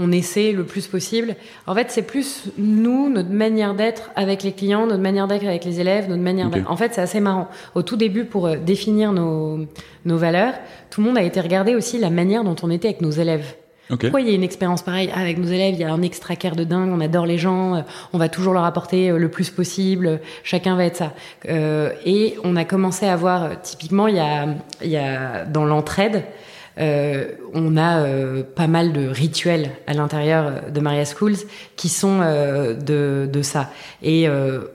On essaie le plus possible. En fait, c'est plus nous, notre manière d'être avec les clients, notre manière d'être avec les élèves, notre manière En fait, c'est assez marrant. Au tout début, pour euh, définir nos, nos valeurs, tout le monde a été regarder aussi la manière dont on était avec nos élèves. Pourquoi il y a une expérience pareille avec nos élèves? Il y a un extracaire de dingue, on adore les gens, euh, on va toujours leur apporter euh, le plus possible, chacun va être ça. Euh, et on a commencé à voir, typiquement, il y a, il y a dans l'entraide, euh, on a euh, pas mal de rituels à l'intérieur de Maria Schools qui sont euh, de, de, ça. Et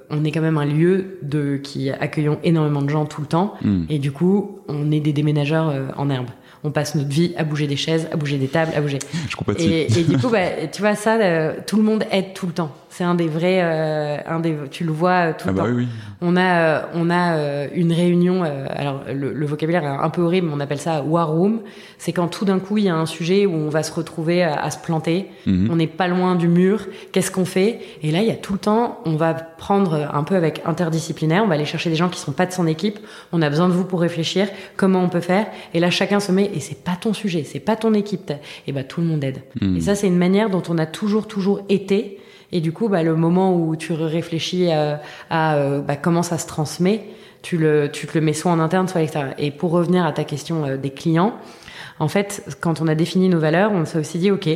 on est quand même un lieu de qui accueillons énormément de gens tout le temps. Hmm. Et du coup, on est des déménageurs en herbe on passe notre vie à bouger des chaises, à bouger des tables, à bouger. Je et, et, du coup, bah, tu vois ça, euh, tout le monde aide tout le temps. C'est un des vrais, euh, un des, tu le vois euh, tout ah le bah temps. Oui, oui. On a, on a une réunion. alors le, vocabulaire est un peu horrible, mais on appelle ça war room. C'est quand tout d'un coup il y a un sujet où on va se retrouver à, se planter. Mhm. On n'est pas loin du mur. Qu'est-ce qu'on fait? Et là, il y a tout le temps. On va prendre un peu avec interdisciplinaire. On va aller chercher des gens qui sont pas de son équipe. On a besoin de vous pour réfléchir. Comment on peut faire? Et là, chacun se met et c'est pas ton sujet, c'est pas ton équipe, et bah tout le monde aide. Hmm. Et ça, c'est une manière dont on a toujours, toujours été. Et du coup, bah, le moment où tu réfléchis à, à euh, bah, comment ça se transmet, tu te le mets soit en interne, soit à l'extérieur. Et pour revenir à ta question euh, des clients, en fait, quand on a défini nos valeurs, on s'est aussi dit, OK,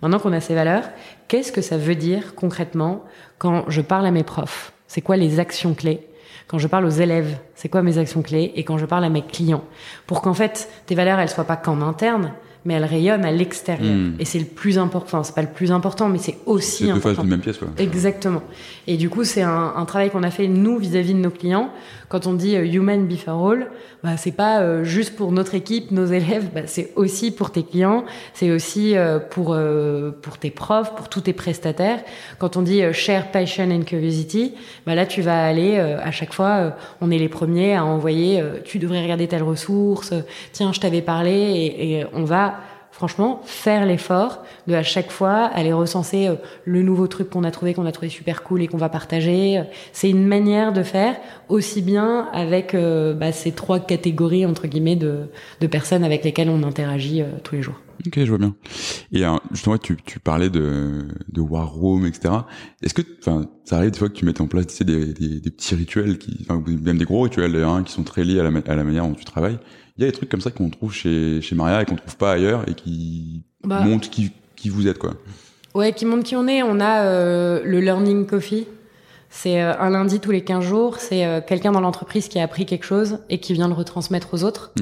maintenant qu'on a ces valeurs, qu'est-ce que ça veut dire concrètement quand je parle à mes profs? C'est quoi les actions clés? Quand je parle aux élèves, c'est quoi mes actions clés? Et quand je parle à mes clients, pour qu'en fait tes valeurs elles soient pas qu'en interne, mais elle rayonne à l'extérieur. Mm. Et c'est le plus important. Enfin, c'est pas le plus important, mais c'est aussi C'est deux important. faces d'une même pièce, quoi. Exactement. Et du coup, c'est un, un travail qu'on a fait nous vis-à-vis de nos clients. Quand on dit euh, human before all, bah, c'est pas euh, juste pour notre équipe, nos élèves, bah, c'est aussi pour tes clients, c'est aussi euh, pour euh, pour tes profs, pour tous tes prestataires. Quand on dit euh, share passion and curiosity, bah là tu vas aller euh, à chaque fois, on est les premiers à envoyer. euh, tu devrais regarder telle ressource. tiens, je t'avais parlé et, et on va franchement faire l'effort de à chaque fois aller recenser euh, le nouveau truc qu'on a trouvé qu'on a trouvé super cool et qu'on va partager Euh, c'est une manière de faire aussi bien avec euh, bah, ces trois catégories entre guillemets de, de personnes avec lesquelles on interagit euh, tous les jours Ok, je vois bien. Et euh, justement, tu, tu parlais de, de War Room, etc. Est-ce que, enfin, ça arrive des fois que tu mettes en place, tu sais, des, des, des petits rituels, qui, même des gros rituels, d'ailleurs, hein, qui sont très liés à la, à la manière dont tu travailles. Il y a des trucs comme ça qu'on trouve chez, chez Maria et qu'on trouve pas ailleurs et qui Bah. montrent qui, qui vous êtes, quoi. ouais qui montre qui on est on a euh, le learning coffee c'est euh, un lundi tous les 15 jours c'est euh, quelqu'un dans l'entreprise qui a appris quelque chose et qui vient le retransmettre aux autres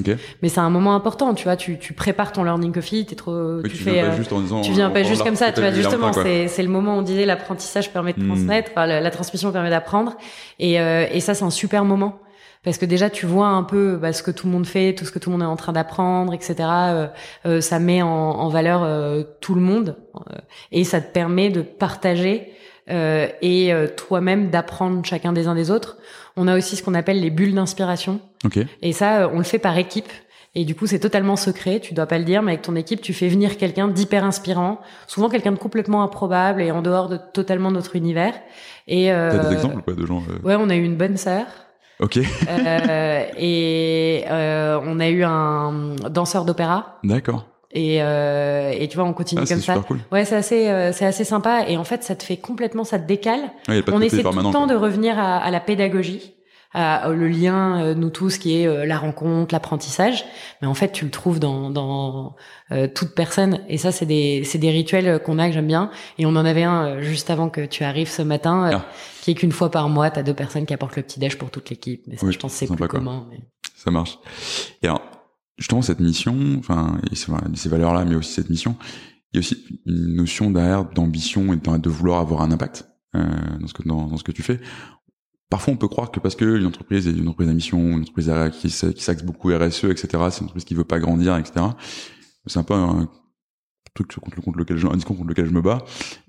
mais c'est un moment important tu vois tu, tu prépares ton learning coffee t'es trop Oui, tu, tu fais viens pas juste en disant. Tu viens pas juste comme ça, tu vois. Justement, c'est c'est le moment où on disait l'apprentissage permet de Mm. transmettre, enfin, la, la transmission permet d'apprendre, et et ça c'est un super moment parce que déjà tu vois un peu bah, ce que tout le monde fait, tout ce que tout le monde est en train d'apprendre, etc. Euh, euh, ça met en, en valeur euh, tout le monde euh, et ça te permet de partager euh, et euh, toi-même d'apprendre chacun des uns des autres. On a aussi ce qu'on appelle les bulles d'inspiration. Ok. Et ça, on le fait par équipe. Et du coup, c'est totalement secret. Tu dois pas le dire, mais avec ton équipe, tu fais venir quelqu'un d'hyper inspirant, souvent quelqu'un de complètement improbable et en dehors de totalement notre univers. Et euh, T'as des exemples pas de gens euh, Ouais, on a eu une bonne sœur. Ok. euh, et euh, on a eu un danseur d'opéra. D'accord. Et, euh, et tu vois, on continue Ah, comme ça. cool. Ouais, c'est assez, euh, c'est assez sympa. Et en fait, ça te fait complètement, ça te décale Ouais, il y a pas de on essaie tout le temps quoi. de revenir à, à la pédagogie, à, le lien, euh, nous tous, qui est euh, la rencontre, l'apprentissage. Mais en fait, tu le trouves dans, dans euh, toute personne. Et ça, c'est des, c'est des rituels qu'on a que j'aime bien. Et on en avait un euh, juste avant que tu arrives ce matin, euh, Ah. qui est qu'une fois par mois, t'as deux personnes qui apportent le petit déj pour toute l'équipe. Mais ça, Oui, je pense que c'est plus commun. mais- Ça marche. Et alors, justement, cette mission, enfin, et ces, valeurs-là, mais aussi cette mission, il y a aussi une notion derrière d'ambition et de, de vouloir avoir un impact euh, dans, ce que, dans, dans ce que tu fais. Parfois, on peut croire que parce que une entreprise est une entreprise à mission, une entreprise à- qui, s'axe beaucoup RSE, etc., c'est une entreprise qui veut pas grandir, etc. C'est un peu un truc contre, contre lequel je, un discours contre lequel je me bats.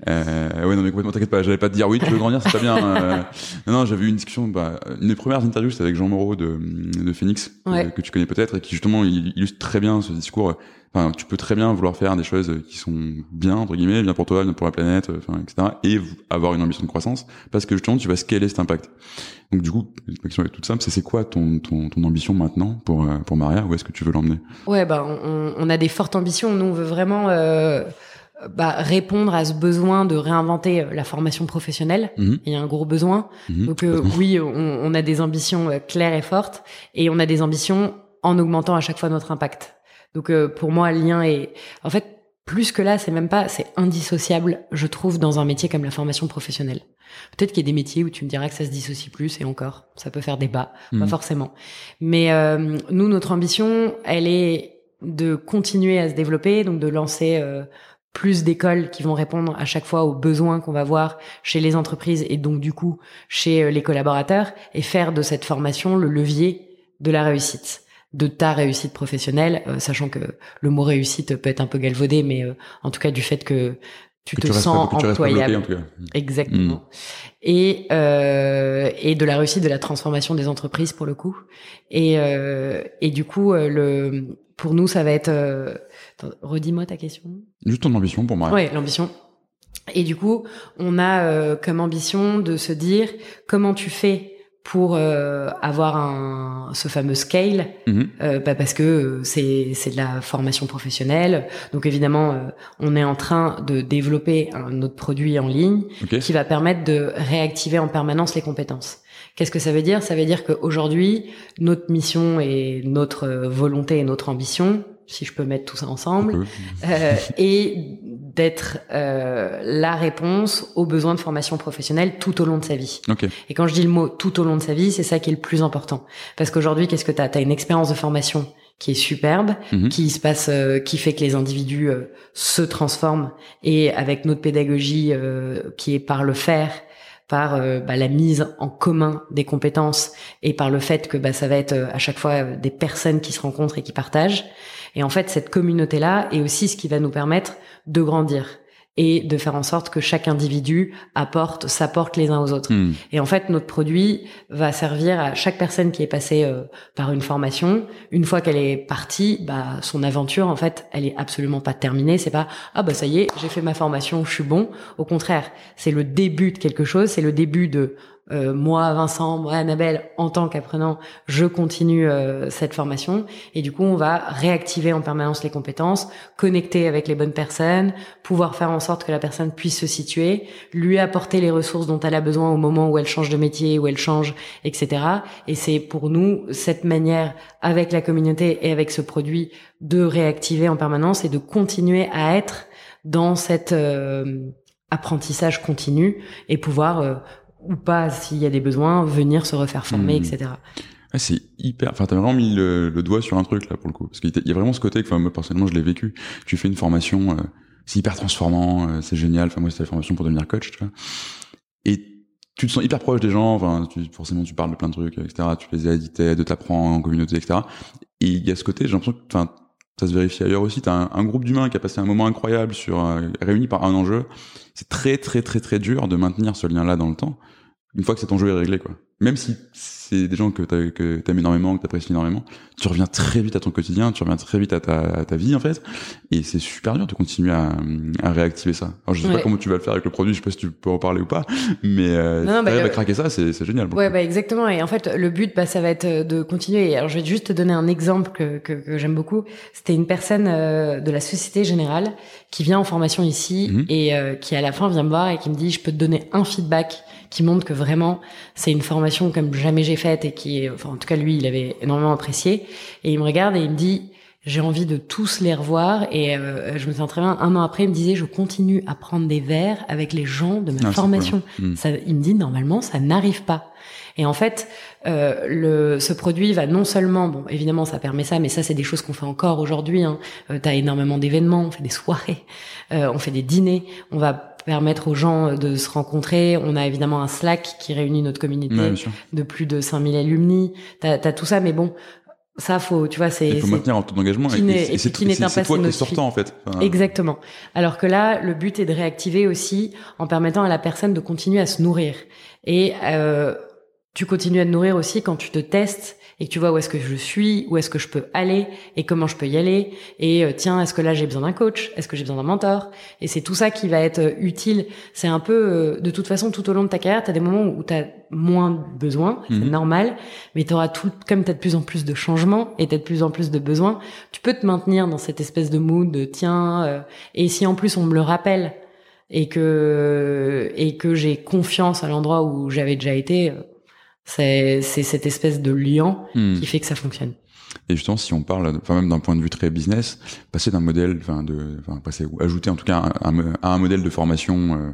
Euh, ouais, non, mais complètement, t'inquiète pas, j'allais pas te dire oui, tu veux grandir, c'est pas bien. euh. non, non, j'avais eu une discussion, bah, une des premières interviews, c'était avec Jean Moreau de, de Phoenix, que- tu connais peut-être, et qui justement il- illustre très bien ce discours. Enfin, tu peux très bien vouloir faire des choses qui sont bien, entre guillemets, bien pour toi, bien pour la planète, euh, enfin, etc., et avoir une ambition de croissance, parce que justement, tu vas scaler cet impact. Donc, du coup, ma question est toute simple, c'est c'est quoi ton, ton, ton ambition maintenant pour, euh, pour Maria? Où est-ce que tu veux l'emmener? Ouais, bah, on, on a des fortes ambitions. Nous, on veut vraiment euh, bah, répondre à ce besoin de réinventer euh, la formation professionnelle. Mhm. Il y a un gros besoin. Mhm, Donc euh, oui, on, on a des ambitions claires et fortes, et on a des ambitions en augmentant à chaque fois notre impact. Donc euh, pour moi, le lien est, en fait, plus que là, c'est même pas, c'est indissociable, je trouve, dans un métier comme la formation professionnelle. Peut-être qu'il y a des métiers où tu me diras que ça se dissocie plus, et encore, ça peut faire débat, pas Mhm. forcément. Mais euh, nous, notre ambition, elle est de continuer à se développer, donc de lancer euh, plus d'écoles qui vont répondre à chaque fois aux besoins qu'on va voir chez les entreprises et donc du coup chez euh, les collaborateurs et faire de cette formation le levier de la réussite de ta réussite professionnelle, euh, sachant que le mot réussite peut être un peu galvaudé, mais euh, en tout cas du fait que tu Que te tu sens pas, bloqué, employable. en tout cas. Exactement. Mm. Et euh, et de la réussite de la transformation des entreprises pour le coup. Et euh, et du coup euh, le pour nous ça va être euh, redis-moi ta question. Juste ton ambition pour Maria. Ouais, l'ambition. Et du coup, on a euh, comme ambition de se dire comment tu fais pour euh, avoir un ce fameux scale Mhm. euh, bah parce que euh, c'est c'est de la formation professionnelle. Donc évidemment, euh, on est en train de développer un autre produit en ligne Ok. qui va permettre de réactiver en permanence les compétences. Qu'est-ce que ça veut dire? Ça veut dire qu'aujourd'hui, notre mission et notre euh, volonté et notre ambition, si je peux mettre tout ça ensemble, euh, est d'être euh, la réponse aux besoins de formation professionnelle tout au long de sa vie. Ok. Et quand je dis le mot tout au long de sa vie, c'est ça qui est le plus important. Parce qu'aujourd'hui, qu'est-ce que tu as Tu as une expérience de formation qui est superbe, Mhm. qui se passe, euh, qui fait que les individus euh, se transforment et avec notre pédagogie euh, qui est par le faire, par euh, bah, la mise en commun des compétences et par le fait que bah, ça va être euh, à chaque fois des personnes qui se rencontrent et qui partagent. Et en fait, cette communauté-là est aussi ce qui va nous permettre de grandir et de faire en sorte que chaque individu apporte, s'apporte les uns aux autres. Hmm. Et en fait, notre produit va servir à chaque personne qui est passée euh, par une formation. Une fois qu'elle est partie, bah, son aventure, en fait, elle est absolument pas terminée. C'est pas ah bah ça y est, j'ai fait ma formation, je suis bon. Au contraire, c'est le début de quelque chose. C'est le début de euh, moi, Vincent, moi, Annabelle, en tant qu'apprenant, je continue euh, cette formation. Et du coup, on va réactiver en permanence les compétences, connecter avec les bonnes personnes, pouvoir faire en sorte que la personne puisse se situer, lui apporter les ressources dont elle a besoin au moment où elle change de métier, où elle change, etc. Et c'est pour nous cette manière, avec la communauté et avec ce produit, de réactiver en permanence et de continuer à être dans cet euh, apprentissage continu et pouvoir euh, ou pas, s'il y a des besoins, venir se refaire former, Mhm. etc. Ouais, c'est hyper. Enfin, t'as vraiment mis le, le doigt sur un truc là pour le coup, parce qu'il y a- il y a vraiment ce côté que, enfin, moi personnellement, je l'ai vécu. Tu fais une formation, euh, c'est hyper transformant, euh, c'est génial. Enfin, moi, c'était la formation pour devenir coach, tu vois. Et tu te sens hyper proche des gens. Enfin, tu, forcément, tu parles de plein de trucs, etc. Tu les aides, ils t'aident, t'apprends en communauté, etc. Et il y a ce côté, j'ai l'impression que, enfin, ça se vérifie ailleurs aussi. T'as un, un groupe d'humains qui a passé un moment incroyable sur euh, réuni par un enjeu. C'est très, très, très, très dur de maintenir ce lien-là dans le temps. Une fois que cet enjeu est réglé, quoi. Même si c'est des gens que t'as- que t'aimes énormément, que t'apprécies énormément, tu reviens très vite à ton quotidien, tu reviens très vite à ta, à ta vie en fait, et c'est super dur de continuer à, à réactiver ça. Alors je sais Ouais. pas comment tu vas le faire avec le produit, je sais pas si tu peux en parler ou pas, mais euh, Non, bah, t'arrives le- à craquer ça, c'est c'est génial. Ouais, bah exactement. Et en fait, le but, bah, ça va être de continuer. Alors, je vais juste te donner un exemple que, que, que j'aime beaucoup. C'était une personne euh, de la Société Générale qui vient en formation ici Mhm. et euh, qui à la fin vient me voir et qui me dit, je peux te donner un feedback qui montre que vraiment c'est une formation comme jamais j'ai faite et qui, enfin, en tout cas lui, il avait énormément apprécié. Et il me regarde et il me dit, j'ai envie de tous les revoir. Et euh, je me sens très bien. Un an après, il me disait, je continue à prendre des verres avec les gens de ma Ah, formation. cool. Mm. Ça, il me dit normalement ça n'arrive pas. Et en fait, euh, le, ce produit va non seulement, bon, évidemment, ça permet ça, mais ça, c'est des choses qu'on fait encore aujourd'hui. Hein. Euh, T'as énormément d'événements, on fait des soirées, euh, on fait des dîners, on va permettre aux gens de se rencontrer. On a évidemment un Slack qui réunit notre communauté Ouais, de plus de 5000 alumni. T'as as tout ça, mais bon, ça, faut, tu vois, c'est Il faut maintenir un taux d'engagement et, n'est- et et c'est toi qui es sortant en fait. Enfin, Exactement. Alors que là, le but est de réactiver aussi en permettant à la personne de continuer à se nourrir. Et euh, tu continues à te nourrir aussi quand tu te testes et que tu vois où est-ce que je suis, où est-ce que je peux aller et comment je peux y aller. Et euh, tiens, est-ce que là j'ai besoin d'un coach? Est-ce que j'ai besoin d'un mentor? Et c'est tout ça qui va être euh, utile. C'est un peu, euh, de toute façon, tout au long de ta carrière, tu as des moments où tu as moins besoin, c'est Mhm. normal, mais tu auras tout, comme tu as de plus en plus de changements et tu as de plus en plus de besoins, tu peux te maintenir dans cette espèce de mood de tiens, euh, et si en plus on me le rappelle et que et que j'ai confiance à l'endroit où j'avais déjà été, euh, c'est c'est cette espèce de lien hmm. qui fait que ça fonctionne. Et justement, si on parle, enfin même d'un point de vue très business, passer d'un modèle, enfin de, enfin passer ou ajouter en tout cas un, un- à un modèle de formation euh,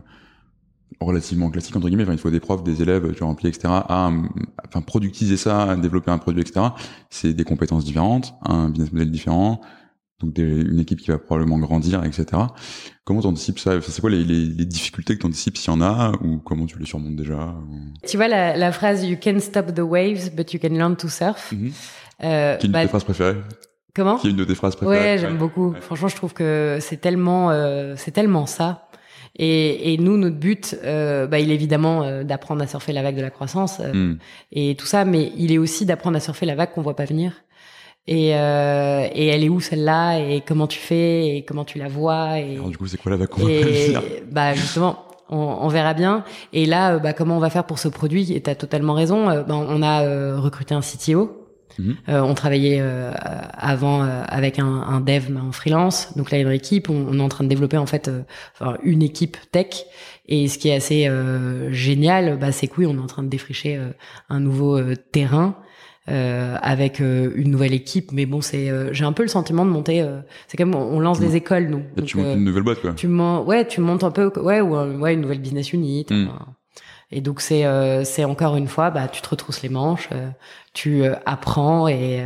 relativement classique entre guillemets, enfin il faut des profs, des élèves, tu remplis, etc. À, enfin productiser ça, à développer un produit, etc. C'est des compétences différentes, un business model différent, donc des- une équipe qui va probablement grandir, etc. Comment t'anticipes ça? Enfin, C'est quoi les, les, les difficultés que t'anticipes s'il y en a, ou comment tu les surmontes déjà ou- Tu vois la, la phrase You can stop the waves, but you can learn to surf. Mhm. Euh, Qui est une bah, de tes phrases préférées comment? Qui est une de tes phrases préférées Ouais, j'aime Ouais. beaucoup. Ouais. Franchement, je trouve que c'est tellement, euh, c'est tellement ça. Et, et nous, notre but, euh, bah, il est évidemment euh, d'apprendre à surfer la vague de la croissance euh, Hmm. et tout ça, mais il est aussi d'apprendre à surfer la vague qu'on voit pas venir. Et, euh, et elle est où celle-là? Et comment tu fais? Et comment tu la vois? Et, Alors du coup, c'est quoi la vague qu'on va et faire bah justement, on, on verra bien. Et là, euh, bah, comment on va faire pour ce produit? Et t'as totalement raison. Euh, bah, on a euh, recruté un CTO. Mhm. Euh, on travaillait euh, avant euh, avec un, un dev mais en freelance. Donc là, il y a une équipe. On, on est en train de développer en fait euh, enfin, une équipe tech. Et ce qui est assez euh, génial, bah, c'est que oui, on est en train de défricher euh, un nouveau euh, terrain. Euh, avec euh, une nouvelle équipe, mais bon, c'est, euh, j'ai un peu le sentiment de monter. euh, c'est comme on, on lance Tu des écoles, nous. Donc, tu montes euh, une nouvelle boîte, quoi. tu montes, ouais, tu montes un peu, ouais, ou ouais, une nouvelle business unit. Mm. un- Et donc c'est c'est encore une fois, bah tu te retrousses les manches, tu apprends et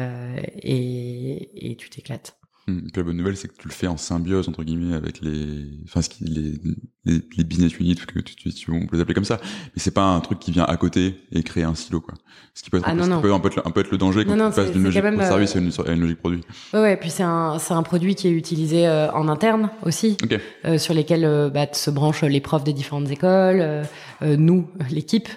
et, et tu t'éclates. Puis la bonne nouvelle, c'est que tu le fais en symbiose entre guillemets avec les, enfin, ce qui, les, les, les, business units, que tu, tu, tu, on peut les appeler comme ça. Mais c'est pas un truc qui vient à côté et créer un silo, quoi. Ce qui peut être, ah, un, non, non. Peut un, peu être, un peu être le danger quand non, tu passes d'une logique même, service à une, à une, logique produit. Ouais, ouais. Puis c'est un, c'est un produit qui est utilisé euh, en interne aussi, okay. euh, sur lesquels euh, bah, se branchent les profs des différentes écoles, euh, euh, nous, l'équipe,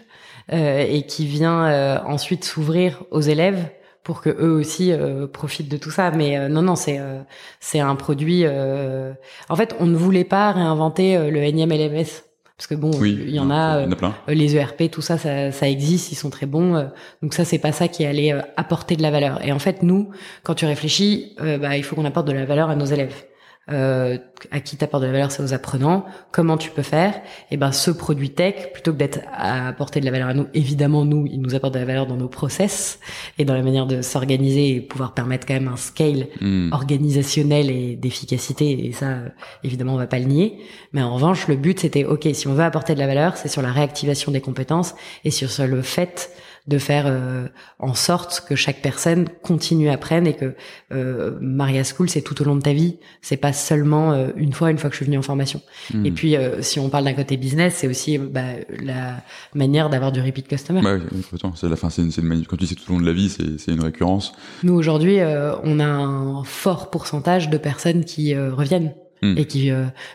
et qui vient ensuite s'ouvrir aux élèves pour que eux aussi euh, profitent de tout ça. Mais euh, non, non, c'est euh, c'est un produit. En fait, on ne voulait pas réinventer le énième LMS parce que bon, il y en a, il y en a plein. les ERP, tout ça, ça, ça, existe, ils sont très bons. donc ça, c'est pas ça qui allait apporter de la valeur. Et en fait, nous, quand tu réfléchis, bah, il faut qu'on apporte de la valeur à nos élèves euh, à qui t'apporte de la valeur, c'est aux apprenants. Comment tu peux faire? Et eh ben, ce produit tech, plutôt que d'être à apporter de la valeur à nous, évidemment, nous, il nous apporte de la valeur dans nos process et dans la manière de s'organiser et pouvoir permettre quand même un scale mm. organisationnel et d'efficacité. Et ça, évidemment, on va pas le nier. Mais en revanche, le but, c'était, OK, si on veut apporter de la valeur, c'est sur la réactivation des compétences et sur le fait de faire euh, en sorte que chaque personne continue à apprendre et que euh, Maria School c'est tout au long de ta vie. C'est pas seulement euh, une fois une fois que je suis venue en formation. Hmm. et puis euh, si on parle d'un côté business c'est aussi bah, la manière d'avoir du repeat customer. Bah oui, c'est la fin c'est une, une mani- quand tu dis c'est tout au long de la vie c'est c'est une récurrence. Nous aujourd'hui euh, on a un fort pourcentage de personnes qui euh, reviennent. Hmm. et qui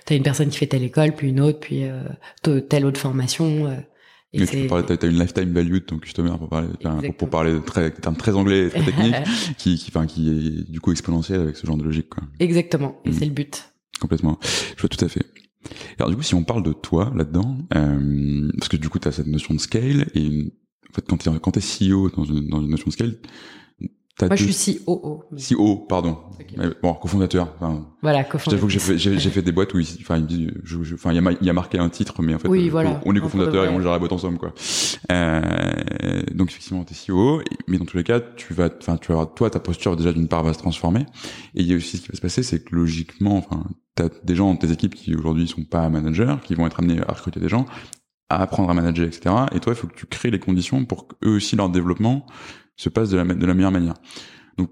t'as une personne qui fait telle école puis une autre puis telle autre formation et tu parler, t'as, une lifetime value de ton customer pour parler, pour, pour parler de très, termes très anglais, très techniques, qui, qui, enfin, qui est du coup exponentiel avec ce genre de logique, quoi. Exactement. Et Mm. c'est le but. Complètement. Je vois tout à fait. Alors du coup, si on parle de toi là-dedans, euh, parce que du coup, t'as cette notion de scale et une- en fait, quand t'es quand t'es CEO dans une, dans une notion de scale, Moi, deux- je suis mais- CEO, pardon. Ok. Euh, Bon, cofondateur. Voilà, cofondateur. t'avoue que j'ai fait, des boîtes où, enfin, il je, je- y a, y marqué un titre, mais en fait, Oui, euh, voilà. on est cofondateur et on gère la boîte ensemble, quoi. Euh, donc effectivement, t'es CEO, et- mais dans tous les cas, tu vas, enfin, tu vas avoir, toi, ta posture déjà d'une part va se transformer, et il y a aussi ce qui va se passer, c'est que logiquement, enfin, t'as des gens dans tes équipes qui aujourd'hui sont pas managers, qui vont être amenés à recruter des gens, à apprendre à manager, etc. Et toi, il faut que tu crées les conditions pour qu'eux aussi leur développement se passe de la, de la meilleure manière. Donc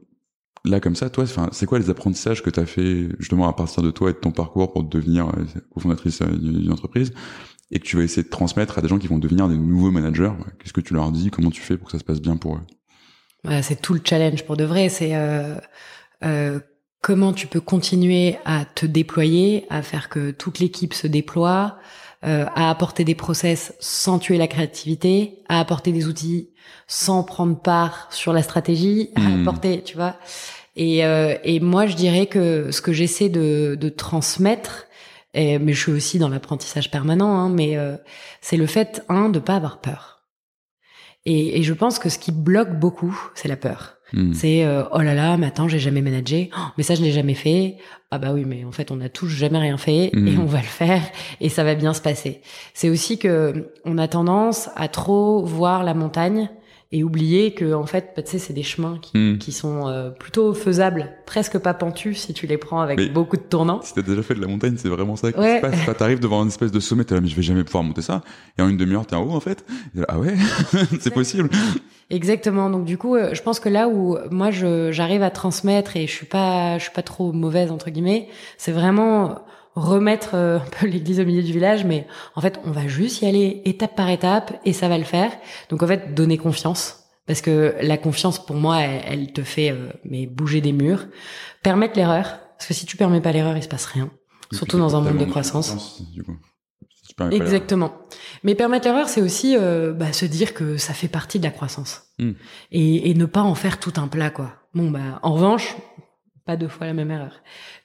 là, comme ça, toi, c'est quoi les apprentissages que tu as fait justement à partir de toi et de ton parcours pour devenir euh, cofondatrice euh, d'une entreprise et que tu vas essayer de transmettre à des gens qui vont devenir des nouveaux managers? Qu'est-ce que tu leur dis? Comment tu fais pour que ça se passe bien pour eux? Voilà, c'est tout le challenge pour de vrai. C'est euh, euh, comment tu peux continuer à te déployer, à faire que toute l'équipe se déploie, euh, à apporter des process sans tuer la créativité, à apporter des outils sans prendre part sur la stratégie, à Mhm. apporter, tu vois. Et, euh, et moi, je dirais que ce que j'essaie de, de transmettre, et, mais je suis aussi dans l'apprentissage permanent, hein, mais euh, c'est le fait, un, de pas avoir peur. Et, et je pense que ce qui bloque beaucoup, c'est la peur. Hmm. C'est euh, oh là là, mais attends, j'ai jamais managé, Oh, mais ça je l'ai jamais fait. Ah bah oui, mais en fait on a tous jamais rien fait Mhm. et on va le faire et ça va bien se passer. C'est aussi que on a tendance à trop voir la montagne et oublier que en fait, bah, tu sais, c'est des chemins qui, Hmm. qui sont euh, plutôt faisables, presque pas pentus si tu les prends avec Mais- beaucoup de tournants. Si t'as déjà fait de la montagne, c'est vraiment ça qui Ouais. se passe. T'arrives devant une espèce de sommet, t'es là, mais je vais jamais pouvoir monter ça. Et en une demi-heure, t'es en haut, en fait. Là, ah ouais, c'est possible. Exactement. Donc du coup, euh, je pense que là où moi je j'arrive à transmettre et je suis pas je suis pas trop mauvaise entre guillemets, c'est vraiment remettre euh, un peu l'église au milieu du village mais en fait, on va juste y aller étape par étape et ça va le faire. Donc en fait, donner confiance parce que la confiance pour moi elle, elle te fait euh, mais bouger des murs, permettre l'erreur parce que si tu permets pas l'erreur, il se passe rien. Surtout dans un monde de croissance. Du coup. Si tu permets pas l'erreur. Exactement. Mais permettre l'erreur, c'est aussi euh, bah, se dire que ça fait partie de la croissance Hmm. et, et ne pas en faire tout un plat, quoi. Bon, bah, en revanche, pas deux fois la même erreur.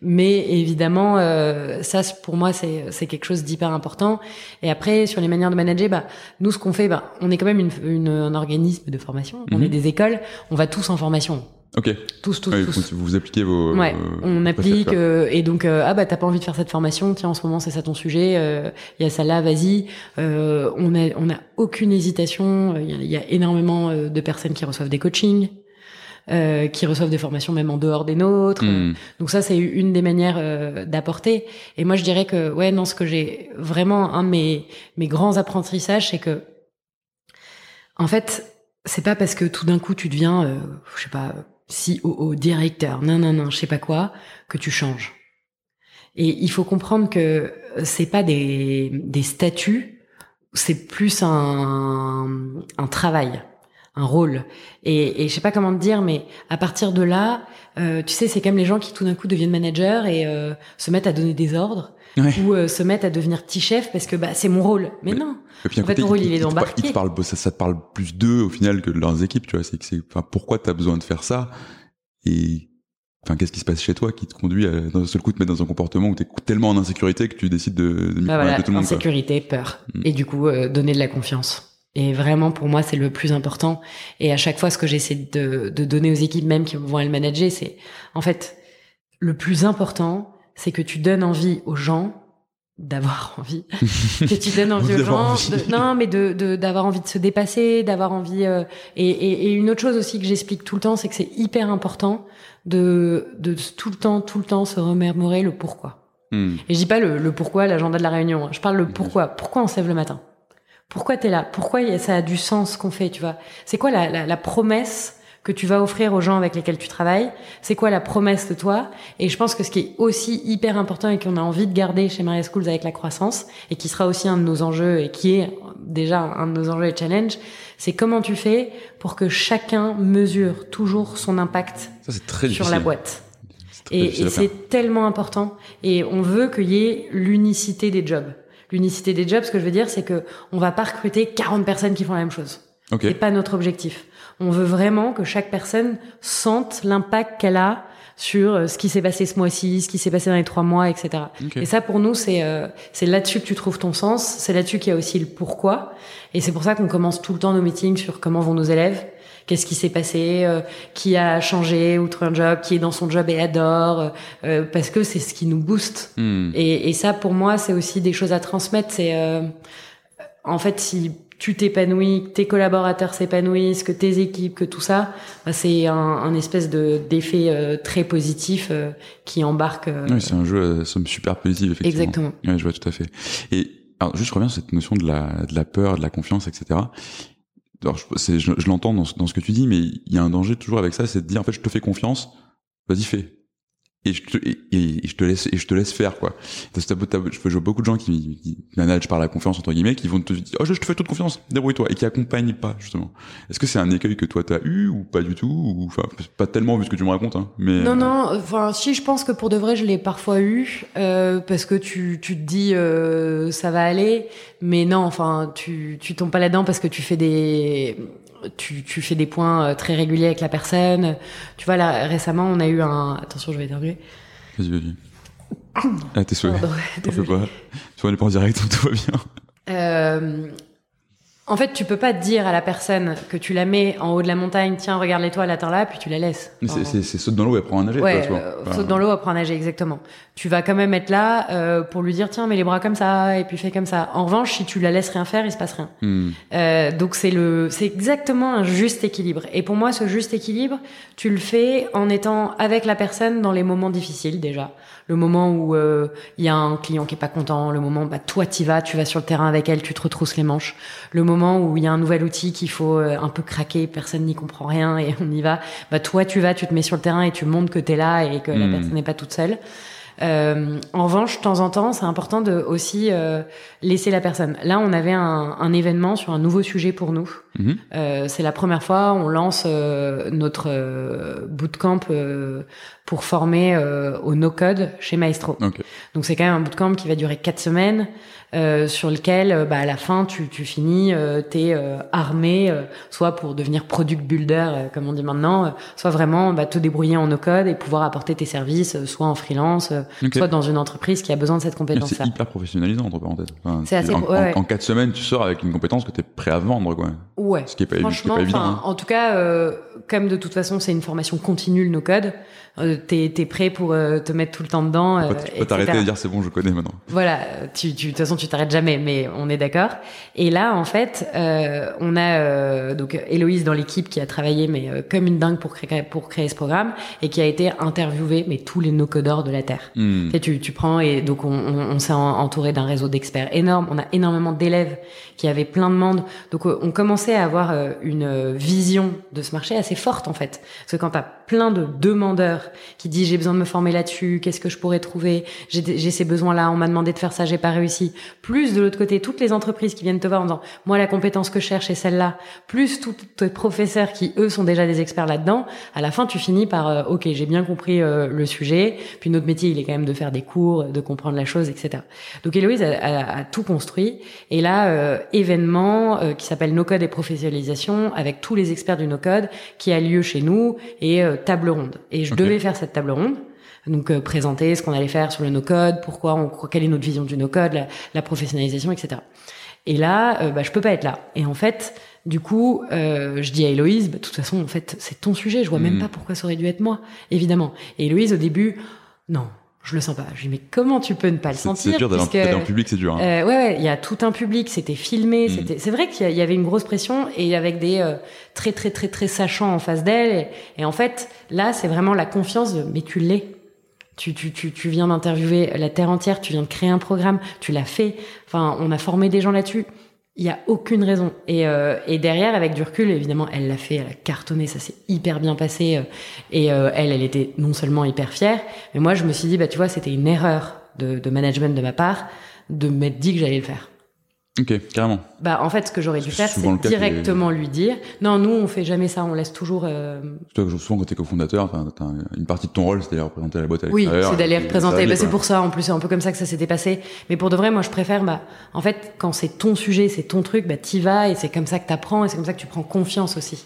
Mais évidemment, euh, ça, pour moi, c'est c'est quelque chose d'hyper important. Et après, sur les manières de manager, bah, nous, ce qu'on fait, bah, on est quand même une, une- un organisme de formation. On Mhm. est des écoles. On va tous en formation. Ok. Tous, tous, Ouais, tous. vous, vous appliquez vos. Ouais, on applique euh, et donc euh, ah bah t'as pas envie de faire cette formation, tiens en ce moment c'est ça ton sujet, euh, il y a ça là, vas-y. Euh, on a on a aucune hésitation, il y, y a énormément euh, de personnes qui reçoivent des coachings, euh, qui reçoivent des formations même en dehors des nôtres. Hmm. Donc ça c'est une des manières euh, d'apporter. Et moi je dirais que ouais non ce que j'ai vraiment un de mes mes grands apprentissages c'est que En fait, c'est pas parce que tout d'un coup tu deviens, euh, je sais pas, COO, directeur, non, non, non, je sais pas quoi, que tu changes. Et il faut comprendre que c'est pas des, des statuts, c'est plus un, un travail, un rôle. Et, et je sais pas comment te dire, mais à partir de là, euh, tu sais, c'est comme les gens qui tout d'un coup deviennent managers et euh, se mettent à donner des ordres ou euh, se mettent à devenir petit chef parce que bah c'est mon rôle. Mais, non. en fait, rôle il, est d'embarquer. Te parle, ça, ça te parle plus d'eux au final que de leurs équipes, tu vois. C'est que c'est, enfin, pourquoi t'as besoin de faire ça? Et Enfin, qu'est-ce qui se passe chez toi qui te conduit à d'un seul coup te mettre dans un comportement où tu es tellement en insécurité que tu décides de, de bah voilà, tout le monde. Insécurité, peur, mm. et du coup euh, donner de la confiance. Et vraiment, pour moi, c'est le plus important. Et à chaque fois, ce que j'essaie de, de donner aux équipes même qui vont le manager, c'est en fait le plus important, c'est que tu donnes envie aux gens d'avoir envie que tu donnes envie aux gens non mais de d'avoir envie de se dépasser d'avoir envie euh, et, et, et, une autre chose aussi que j'explique tout le temps c'est que c'est hyper important de de tout le temps tout le temps se remémorer le pourquoi hmm. et je dis pas le, le pourquoi l'agenda de la réunion hein. je parle le pourquoi pourquoi on se lève le matin? Pourquoi t'es là? Pourquoi ça a du sens qu'on fait tu vois? C'est quoi la, la, la promesse que tu vas offrir aux gens avec lesquels tu travailles, c'est quoi la promesse de toi? Et je pense que ce qui est aussi hyper important et qu'on a envie de garder chez Maria Schools avec la croissance, et qui sera aussi un de nos enjeux et qui est déjà un de nos enjeux et challenges, c'est comment tu fais pour que chacun mesure toujours son impact sur la boîte. Et, et c'est tellement important. Et on veut qu'il y ait l'unicité des jobs. L'unicité des jobs, ce que je veux dire, c'est que on va pas recruter 40 personnes qui font la même chose. Okay. C'est pas notre objectif. On veut vraiment que chaque personne sente l'impact qu'elle a sur euh, ce qui s'est passé ce mois-ci, ce qui s'est passé dans les trois mois, etc. Et ça, pour nous, c'est euh, c'est là-dessus que tu trouves ton sens. C'est là-dessus qu'il y a aussi le pourquoi. Et c'est pour ça qu'on commence tout le temps nos meetings sur comment vont nos élèves, qu'est-ce qui s'est passé, euh, qui a changé outre un job, qui est dans son job et adore, parce que c'est ce qui nous booste. Hmm. Et, et, ça, pour moi, c'est aussi des choses à transmettre. C'est en fait, si tu t'épanouis, que tes collaborateurs s'épanouissent, que tes équipes, que tout ça, bah, c'est un, un, espèce de d'effet euh, très positif euh, qui embarque. Euh, oui, c'est un jeu à somme super positive, effectivement. Exactement. Oui, je vois tout à fait. Et alors, juste je reviens sur cette notion de la, de la peur, de la confiance, etc. Alors, je, je, je l'entends dans, dans ce que tu dis, mais il y a un danger toujours avec ça, c'est de dire en fait, je te fais confiance, vas-y fais et je te et, je te laisse et je te laisse faire quoi. Parce que je vois beaucoup de gens qui, qui managent par la confiance entre guillemets qui vont te dire oh je, te fais toute confiance débrouille-toi et qui accompagnent pas justement. Est-ce que c'est un écueil que toi t'as eu ou pas du tout ou enfin pas tellement vu ce que tu me racontes hein, mais non non enfin si je pense que pour de vrai je l'ai parfois eu euh, parce que tu tu te dis euh, ça va aller mais non enfin tu tu tombes pas là-dedans parce que tu fais des tu, tu fais des points euh, très réguliers avec la personne. Tu vois, là, récemment, on a eu un... Attention, je vais éternuer. Vas-y, vas-y. Ah, t'es souhait. T'en fais pas. Tu vois, on est pas en direct, tout va bien. Euh, en fait, tu peux pas dire à la personne que tu la mets en haut de la montagne, tiens, regarde l'étoile, atteins là, puis tu la laisses. c'est, saute dans l'eau et apprends à nager. Ouais, euh, saute dans l'eau, apprends à nager, exactement. Tu vas quand même être là euh, pour lui dire, tiens, mets les bras comme ça, et puis fais comme ça. En revanche, si tu la laisses rien faire, il se passe rien. Hmm. Euh, donc c'est le, c'est exactement un juste équilibre. Et pour moi, ce juste équilibre, tu le fais en étant avec la personne dans les moments difficiles déjà le moment où il euh, y a un client qui est pas content, le moment bah toi t'y vas, tu vas sur le terrain avec elle, tu te retrousses les manches, le moment où il y a un nouvel outil qu'il faut euh, un peu craquer, personne n'y comprend rien et on y va, bah toi tu vas, tu te mets sur le terrain et tu montres que t'es là et que la hmm. personne n'est pas toute seule. Euh, en revanche, de temps en temps, c'est important de aussi euh, laisser la personne. Là, on avait un, un, événement sur un nouveau sujet pour nous. Mhm. Euh, c'est la première fois, on lance notre bootcamp pour former au no-code chez Maestro. Donc c'est quand même un bootcamp qui va durer quatre semaines. Euh, sur lequel euh, bah, à la fin tu, tu finis euh, t'es euh, armé soit pour devenir product builder comme on dit maintenant soit vraiment bah, te débrouiller en no code et pouvoir apporter tes services soit en freelance soit dans une entreprise qui a besoin de cette compétence c'est hyper professionnalisant entre parenthèses. C'est assez en, en, quatre semaines tu sors avec une compétence que tu es prêt à vendre quoi. Ouais. Ce qui est pas, ce qui est pas évident hein. en tout cas comme de toute façon c'est une formation continue le no code euh, t'es es prêt pour euh, te mettre tout le temps dedans. Euh, tu peux t'arrêter et dire c'est bon, je connais maintenant. Voilà, tu, tu, de toute façon, tu t'arrêtes jamais, mais on est d'accord. Et là, en fait, euh, on a euh, donc Héloïse dans l'équipe qui a travaillé mais comme une dingue pour créer pour créer ce programme et qui a été interviewée mais tous les no-codeurs de la terre. Hmm. Et tu, tu prends et donc on, on, on s'est entouré d'un réseau d'experts énorme. On a énormément d'élèves qui avaient plein de monde. Donc on commençait à avoir une vision de ce marché assez forte en fait, parce que quand t'as plein de demandeurs qui disent j'ai besoin de me former là-dessus, qu'est-ce que je pourrais trouver, j'ai ces besoins-là, on m'a demandé de faire ça, j'ai pas réussi. Plus de l'autre côté, toutes les entreprises qui viennent te voir en disant moi la compétence que je cherche est celle-là, plus tous tes professeurs qui eux sont déjà des experts là-dedans, à la fin tu finis par euh, ok j'ai bien compris euh, le sujet, puis notre métier il est quand même de faire des cours, de comprendre la chose, etc. Donc Héloïse a, a, tout construit. Et là euh, événement qui s'appelle No Code et professionnalisation avec tous les experts du No Code qui a lieu chez nous. Et table ronde. Et je devais faire cette table ronde. Donc euh, présenter ce qu'on allait faire sur le no-code, pourquoi on, quelle est notre vision du no-code, la, la, professionnalisation, etc. Et là, euh, bah, je peux pas être là. Et en fait, du coup, euh, je dis à Héloïse, bah, de toute façon, en fait, c'est ton sujet. Je vois même hmm. pas pourquoi ça aurait dû être moi, évidemment. Et Héloïse, au début, non, je le sens pas. Je lui dis, mais comment tu peux ne pas le sentir C'est dur d'aller en public, c'est dur. Hein. Euh, ouais, ouais, il y a tout un public, c'était filmé, hmm. c'était. C'est vrai qu'il y avait une grosse pression et avec des euh, très très très très sachants en face d'elle. Et, en fait, là, c'est vraiment la confiance de, mais tu l'es. Tu, tu, tu, tu viens d'interviewer la terre entière, tu viens de créer un programme, tu l'as fait. Enfin, on a formé des gens là-dessus. Il y a aucune raison. Et, euh, et derrière, avec du recul, évidemment, elle l'a fait, elle a cartonné, ça s'est hyper bien passé. Euh, et euh, elle, elle était non seulement hyper fière, mais moi, je me suis dit, bah tu vois, c'était une erreur de, de management de ma part de m'être dit que j'allais le faire. Ok, carrément. Bah en fait, ce que j'aurais dû faire, c'est directement lui dire. Non, nous, on fait jamais ça. On laisse toujours. Euh... Souvent, quand t'es cofondateur, t'as une partie de ton rôle, c'est d'aller représenter la boîte à Oui, c'est d'aller représenter. Bah, c'est pour ça. En plus, c'est un peu comme ça que ça s'était passé. Mais pour de vrai, moi, je préfère. Bah, en fait, quand c'est ton sujet, c'est ton truc, bah t'y vas et c'est comme ça que t'apprends et c'est comme ça que tu prends confiance aussi.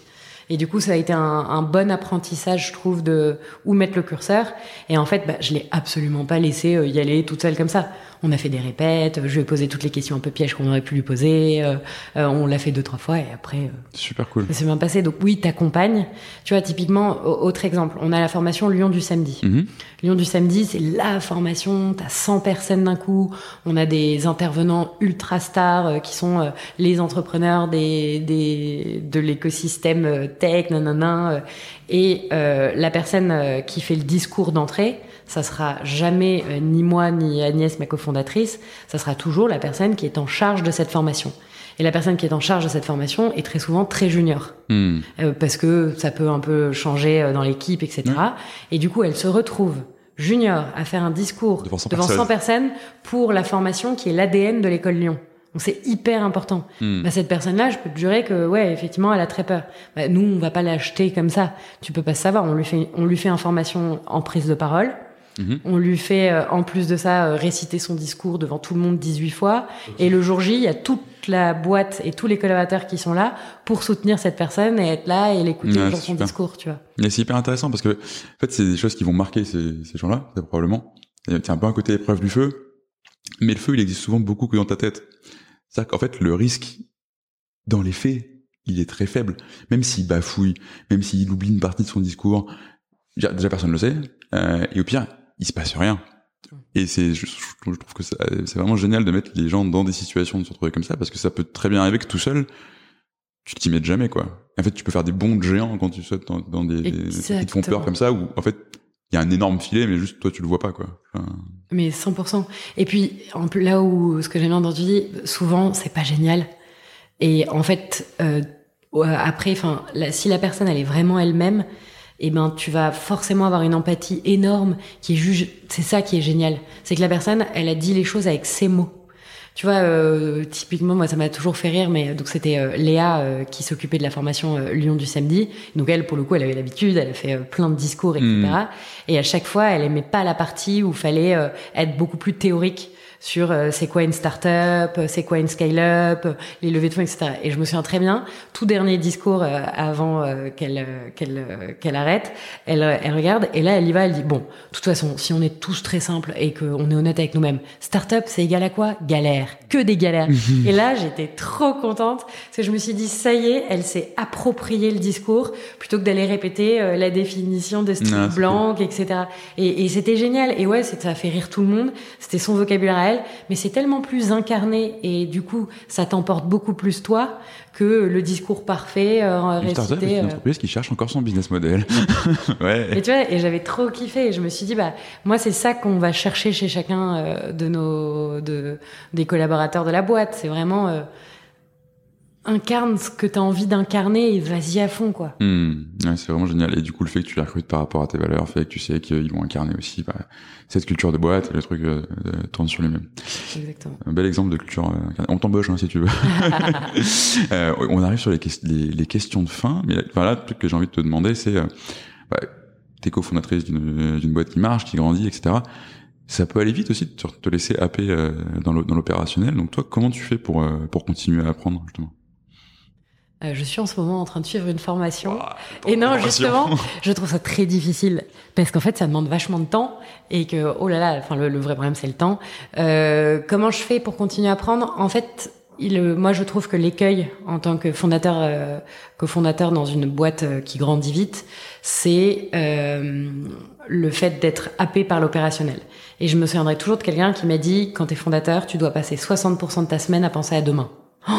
Et du coup, ça a été un, un, bon apprentissage, je trouve, de où mettre le curseur. Et en fait, bah, je l'ai absolument pas laissé euh, y aller toute seule comme ça. On a fait des répètes, je lui ai posé toutes les questions un peu pièges qu'on aurait pu lui poser. Euh, euh, on l'a fait deux trois fois et après. Super cool. Ça s'est bien passé. Donc oui, t'accompagnes. Tu vois, typiquement, autre exemple, on a la formation Lyon du samedi. Mm-hmm. Lyon du samedi, c'est la formation. T'as 100 personnes d'un coup. On a des intervenants ultra stars qui sont les entrepreneurs des, des de l'écosystème tech, nanana. Euh, et euh, la personne euh, qui fait le discours d'entrée, ça sera jamais ni moi ni Agnès, ma cofondatrice, ça sera toujours la personne qui est en charge de cette formation. Et la personne qui est en charge de cette formation est très souvent très junior, hmm. parce que ça peut un peu changer dans l'équipe, etc. Et du coup, elle se retrouve junior à faire un discours devant 100, devant 100 personnes pour la formation qui est l'ADN de l'école Lyon. Donc c'est hyper important. Hmm. Bah, cette personne-là, je peux te jurer que ouais, effectivement, elle a très peur. Bah, nous, on va pas l'acheter comme ça. Tu peux pas savoir. On lui fait, on lui fait information en prise de parole. Mhm. On lui fait, euh, en plus de ça, euh, réciter son discours devant tout le monde 18 fois. Et le jour J, il y a toute la boîte et tous les collaborateurs qui sont là pour soutenir cette personne et être là et l'écouter dans son discours, tu vois. c'est hyper intéressant parce que, en fait, c'est des choses qui vont marquer ces, ces gens-là, probablement. C'est un peu un côté épreuve du feu. Mais le feu, il existe souvent beaucoup que dans ta tête. C'est-à-dire qu'en fait, le risque, dans les faits, il est très faible. Même s'il bafouille, même s'il oublie une partie de son discours, déjà, personne ne le sait. Euh, et au pire, il se passe rien. Et c'est, je, trouve que c'est vraiment génial de mettre les gens dans des situations de se retrouver comme ça, parce que ça peut très bien arriver que tout seul, tu t'y mettes jamais, quoi. En fait, tu peux faire des bons géants quand tu sautes dans, des, des, qui te font peur comme ça, où en fait, il y a un énorme filet, mais juste toi, tu le vois pas, quoi. Mais 100%. Et puis, en plus, là où ce que j'ai bien entendu, souvent, c'est pas génial. Et en fait, euh, après, enfin, si la personne elle est vraiment elle-même, eh ben, tu vas forcément avoir une empathie énorme qui juge. C'est ça qui est génial. C'est que la personne, elle a dit les choses avec ses mots. Tu vois, euh, typiquement, moi, ça m'a toujours fait rire, mais donc c'était euh, Léa euh, qui s'occupait de la formation Lyon du samedi. Donc elle, pour le coup, elle avait l'habitude, elle a fait plein de discours, etc. Hmm. Et à chaque fois, elle aimait pas la partie où fallait être beaucoup plus théorique. Sur euh, c'est quoi une start-up, euh, c'est quoi une scale-up, euh, les levées de fonds, etc. Et je me souviens très bien, tout dernier discours avant qu'elle qu'elle qu'elle arrête, elle elle regarde et là elle y va, elle dit bon, de toute façon, si on est tous très simples et qu'on est honnête avec nous-mêmes, start-up c'est égal à quoi? Galère, que des galères. et là j'étais trop contente parce que je me suis dit ça y est, elle s'est approprié le discours plutôt que d'aller répéter la définition de style blanc, etc. Et, et c'était génial. Et ouais, ça a fait rire tout le monde. C'était son vocabulaire elle, mais c'est tellement plus incarné et du coup, ça t'emporte beaucoup plus toi que le discours parfait euh, récité. C'est une euh. entreprise qui cherche encore son business model. ouais. Et tu vois, et j'avais trop kiffé. Et je me suis dit, bah moi, c'est ça qu'on va chercher chez chacun euh, de nos de des collaborateurs de la boîte. C'est vraiment euh, incarne ce que tu as envie d'incarner et vas-y à fond quoi. Hmm. Ouais, c'est vraiment génial et du coup le fait que tu les recrutes par rapport à tes valeurs fait que tu sais qu'ils vont incarner aussi bah, cette culture de boîte et le truc euh, tourne sur lui-même. Exactement. Un bel exemple de culture. Euh, on t'embauche hein, si tu veux. euh, on arrive sur les, les, les, questions de fin, mais enfin, là le truc que j'ai envie de te demander c'est euh, bah, t'es cofondatrice d'une boîte qui marche, qui grandit, etc ça peut aller vite aussi de te laisser happer euh, dans l'opérationnel. Donc toi, comment tu fais pour euh, pour continuer à apprendre justement? Euh, je suis en ce moment en train de suivre une formation. et non, justement, je trouve ça très difficile parce qu'en fait, ça demande vachement de temps et que oh là là, enfin le, vrai problème c'est le temps. Euh, comment je fais pour continuer à apprendre? En fait, il, moi, je trouve que l'écueil en tant que fondateur, euh, cofondateur dans une boîte euh, qui grandit vite, c'est euh, le fait d'être happé par l'opérationnel. Et je me souviendrai toujours de quelqu'un qui m'a dit, quand tu es fondateur, tu dois passer 60% de ta semaine à penser à demain. Oh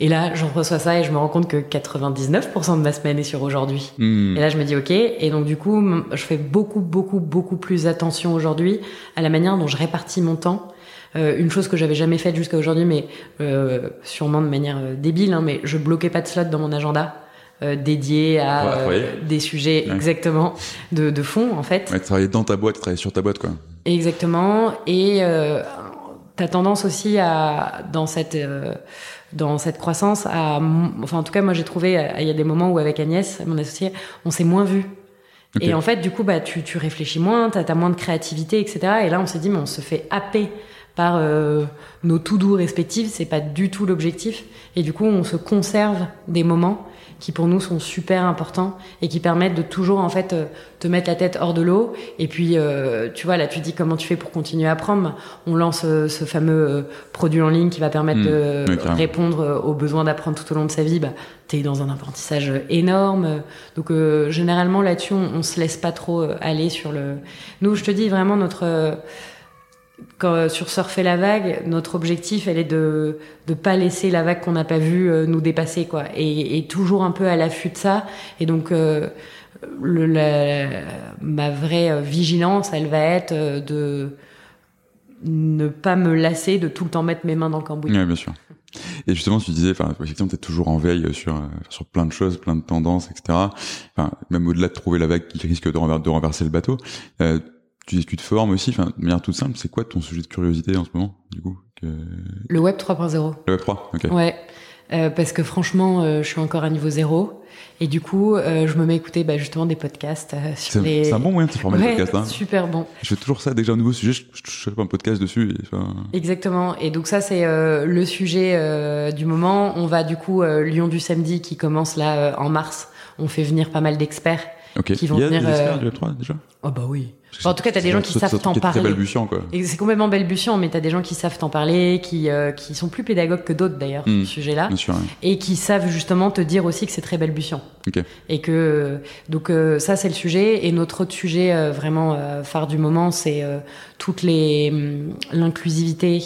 et là, j'en reçois ça et je me rends compte que 99% de ma semaine est sur aujourd'hui. Hmm. Et là, je me dis OK. Et donc, du coup, je fais beaucoup, beaucoup, beaucoup plus attention aujourd'hui à la manière dont je répartis mon temps. Euh, une chose que j'avais jamais faite jusqu'à aujourd'hui, mais euh, sûrement de manière euh, débile, hein, mais je bloquais pas de slot dans mon agenda. Euh, dédié à des sujets exactement de, de fond en fait. Ouais, travailler dans ta boîte, travailler sur ta boîte quoi. Exactement et euh, t'as tendance aussi à dans cette dans cette croissance à, enfin en tout cas moi j'ai trouvé euh, il y a des moments où avec Agnès mon associé on s'est moins vu et en fait du coup bah tu, tu réfléchis moins t'as as moins de créativité etc et là on s'est dit mais on se fait happer par euh, nos tout doux respectifs. C'est pas du tout l'objectif. Et du coup on se conserve des moments qui pour nous sont super importants et qui permettent de toujours en fait euh, te mettre la tête hors de l'eau. Et puis euh, tu vois là tu dis comment tu fais pour continuer à apprendre. On lance euh, ce fameux produit en ligne qui va permettre mmh. de répondre aux besoins d'apprendre tout au long de sa vie. Bah, t'es dans un apprentissage énorme. Donc généralement là-dessus on, on, se laisse pas trop aller sur le. Nous je te dis vraiment notre quand, euh, sur surfer la vague, notre objectif, elle est de de pas laisser la vague qu'on n'a pas vue euh, nous dépasser, quoi, et, et, toujours un peu à l'affût de ça. Et donc, euh, le, la, ma vraie vigilance, elle va être de ne pas me lasser de tout le temps mettre mes mains dans le cambouis. Oui, bien sûr. Et justement, tu disais, enfin, effectivement, t'es toujours en veille sur sur plein de choses, plein de tendances, etc. Enfin, même au-delà de trouver la vague qui risque de renverser le bateau. Euh, tu discutes forme aussi, enfin, de manière toute simple, c'est quoi ton sujet de curiosité en ce moment, du coup que... Le web 3.0. Le web 3, ok. Ouais, euh, parce que franchement, euh, je suis encore à niveau zéro. Et du coup, euh, je me mets écouter bah, justement des podcasts euh, sur les... C'est un bon moyen de se former ouais, podcast. Hein. super bon. Je fais toujours ça, dès que j'ai un nouveau sujet, je, je, fais un podcast dessus. Et, enfin... Exactement. Et donc ça, c'est euh, le sujet du moment. On va du coup, Lyon du samedi qui commence là en mars. On fait venir pas mal d'experts Okay. Qui vont Il y a venir, des experts du Web3 déjà? Oh bah oui. Enfin, en tout cas, t'as des gens qui savent t'en parler. C'est balbutiant, quoi. C'est complètement balbutiant, mais t'as des gens qui savent t'en parler, qui euh, qui sont plus pédagogues que d'autres d'ailleurs mmh, ce sujet-là, et qui savent justement te dire aussi que c'est très balbutiant. Okay. Et que donc euh, ça c'est le sujet. Et notre autre sujet euh, vraiment euh, phare du moment, c'est euh, toutes les hum, l'inclusivité,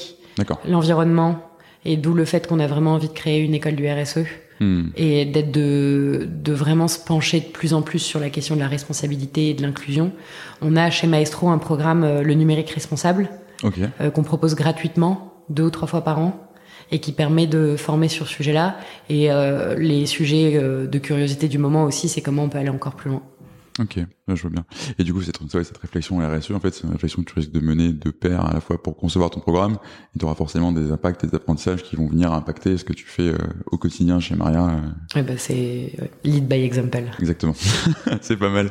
l'environnement, et d'où le fait qu'on a vraiment envie de créer une école du RSE. Hmm. et d'être de, de vraiment se pencher de plus en plus sur la question de la responsabilité et de l'inclusion. On a chez Maestro un programme, euh, le numérique responsable, okay. euh, qu'on propose gratuitement deux ou trois fois par an et qui permet de former sur ce sujet-là. Et euh, les sujets euh, de curiosité du moment aussi, c'est comment on peut aller encore plus loin. Ok, je vois bien. Et du coup, cette, cette réflexion RSE, en fait, c'est une réflexion que tu risques de mener de pair à la fois pour concevoir ton programme, et tu auras forcément des impacts, des apprentissages qui vont venir impacter ce que tu fais euh, au quotidien chez Maria. Euh. Ouais, bah, c'est lead by example. Exactement, c'est pas mal.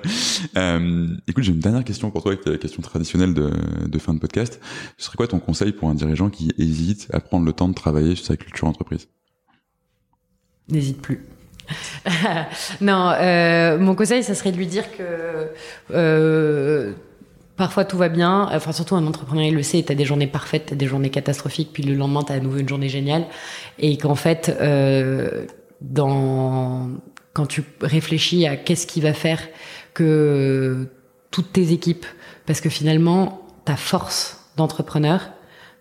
Euh, écoute, j'ai une dernière question pour toi, qui est la question traditionnelle de, de fin de podcast. Ce serait quoi ton conseil pour un dirigeant qui hésite à prendre le temps de travailler sur sa culture entreprise? N'hésite plus. non, euh, mon conseil, ça serait de lui dire que euh, parfois tout va bien. Enfin, surtout un entrepreneur, il le sait. T'as des journées parfaites, t'as des journées catastrophiques, puis le lendemain, t'as à nouveau une journée géniale. Et qu'en fait, euh, dans quand tu réfléchis à qu'est-ce qui va faire que toutes tes équipes, parce que finalement, ta force d'entrepreneur,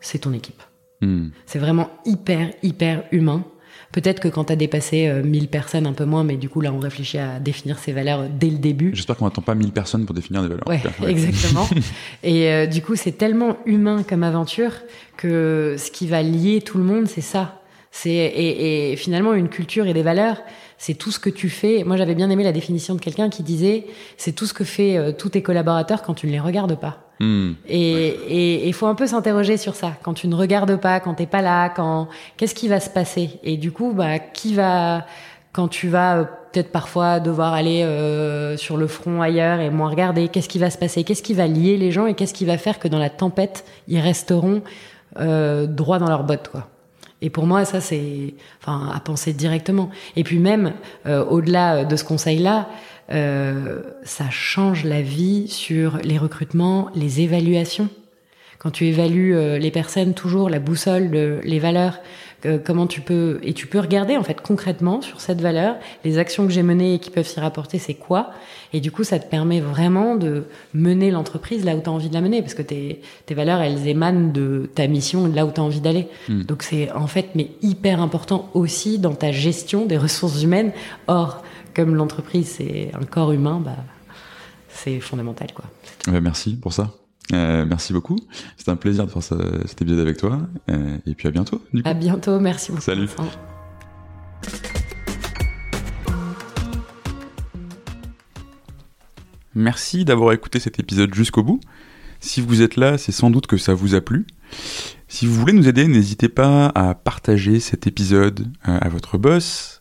c'est ton équipe. Hmm. C'est vraiment hyper, hyper humain. Peut-être que quand tu as dépassé 1000 euh, personnes, un peu moins, mais du coup, là, on réfléchit à définir ces valeurs dès le début. J'espère qu'on n'attend pas 1000 personnes pour définir des valeurs. Ouais, exactement. et euh, du coup, c'est tellement humain comme aventure que ce qui va lier tout le monde, c'est ça. C'est et, et, finalement une culture et des valeurs, c'est tout ce que tu fais. Moi, j'avais bien aimé la définition de quelqu'un qui disait c'est tout ce que fait euh, tous tes collaborateurs quand tu ne les regardes pas. Hmm. Et il faut un peu s'interroger sur ça. Quand tu ne regardes pas, quand t'es pas là, quand qu'est-ce qui va se passer? Et du coup, bah, qui va quand tu vas euh, peut-être parfois devoir aller euh, sur le front ailleurs et moins regarder, qu'est-ce qui va se passer? Qu'est-ce qui va lier les gens et qu'est-ce qui va faire que dans la tempête, ils resteront euh, droits dans leurs bottes, quoi? Et pour moi, ça c'est, enfin, à penser directement. Et puis même euh, au-delà de ce conseil-là, euh, ça change la vie sur les recrutements, les évaluations. Quand tu évalues euh, les personnes, toujours la boussole, de, les valeurs, euh, comment tu peux et tu peux regarder en fait concrètement sur cette valeur les actions que j'ai menées et qui peuvent s'y rapporter, c'est quoi? Et du coup, ça te permet vraiment de mener l'entreprise là où tu as envie de la mener parce que tes, tes valeurs, elles émanent de ta mission, là où tu as envie d'aller. Hmm. Donc c'est en fait mais hyper important aussi dans ta gestion des ressources humaines. Or, comme l'entreprise c'est un corps humain, bah, c'est fondamental quoi. merci pour ça. Euh, merci beaucoup. C'était un plaisir de faire cet épisode avec toi. Euh, et puis à bientôt. À bientôt. Merci beaucoup. Salut. Merci d'avoir écouté cet épisode jusqu'au bout. Si vous êtes là, c'est sans doute que ça vous a plu. Si vous voulez nous aider, n'hésitez pas à partager cet épisode euh, à votre boss,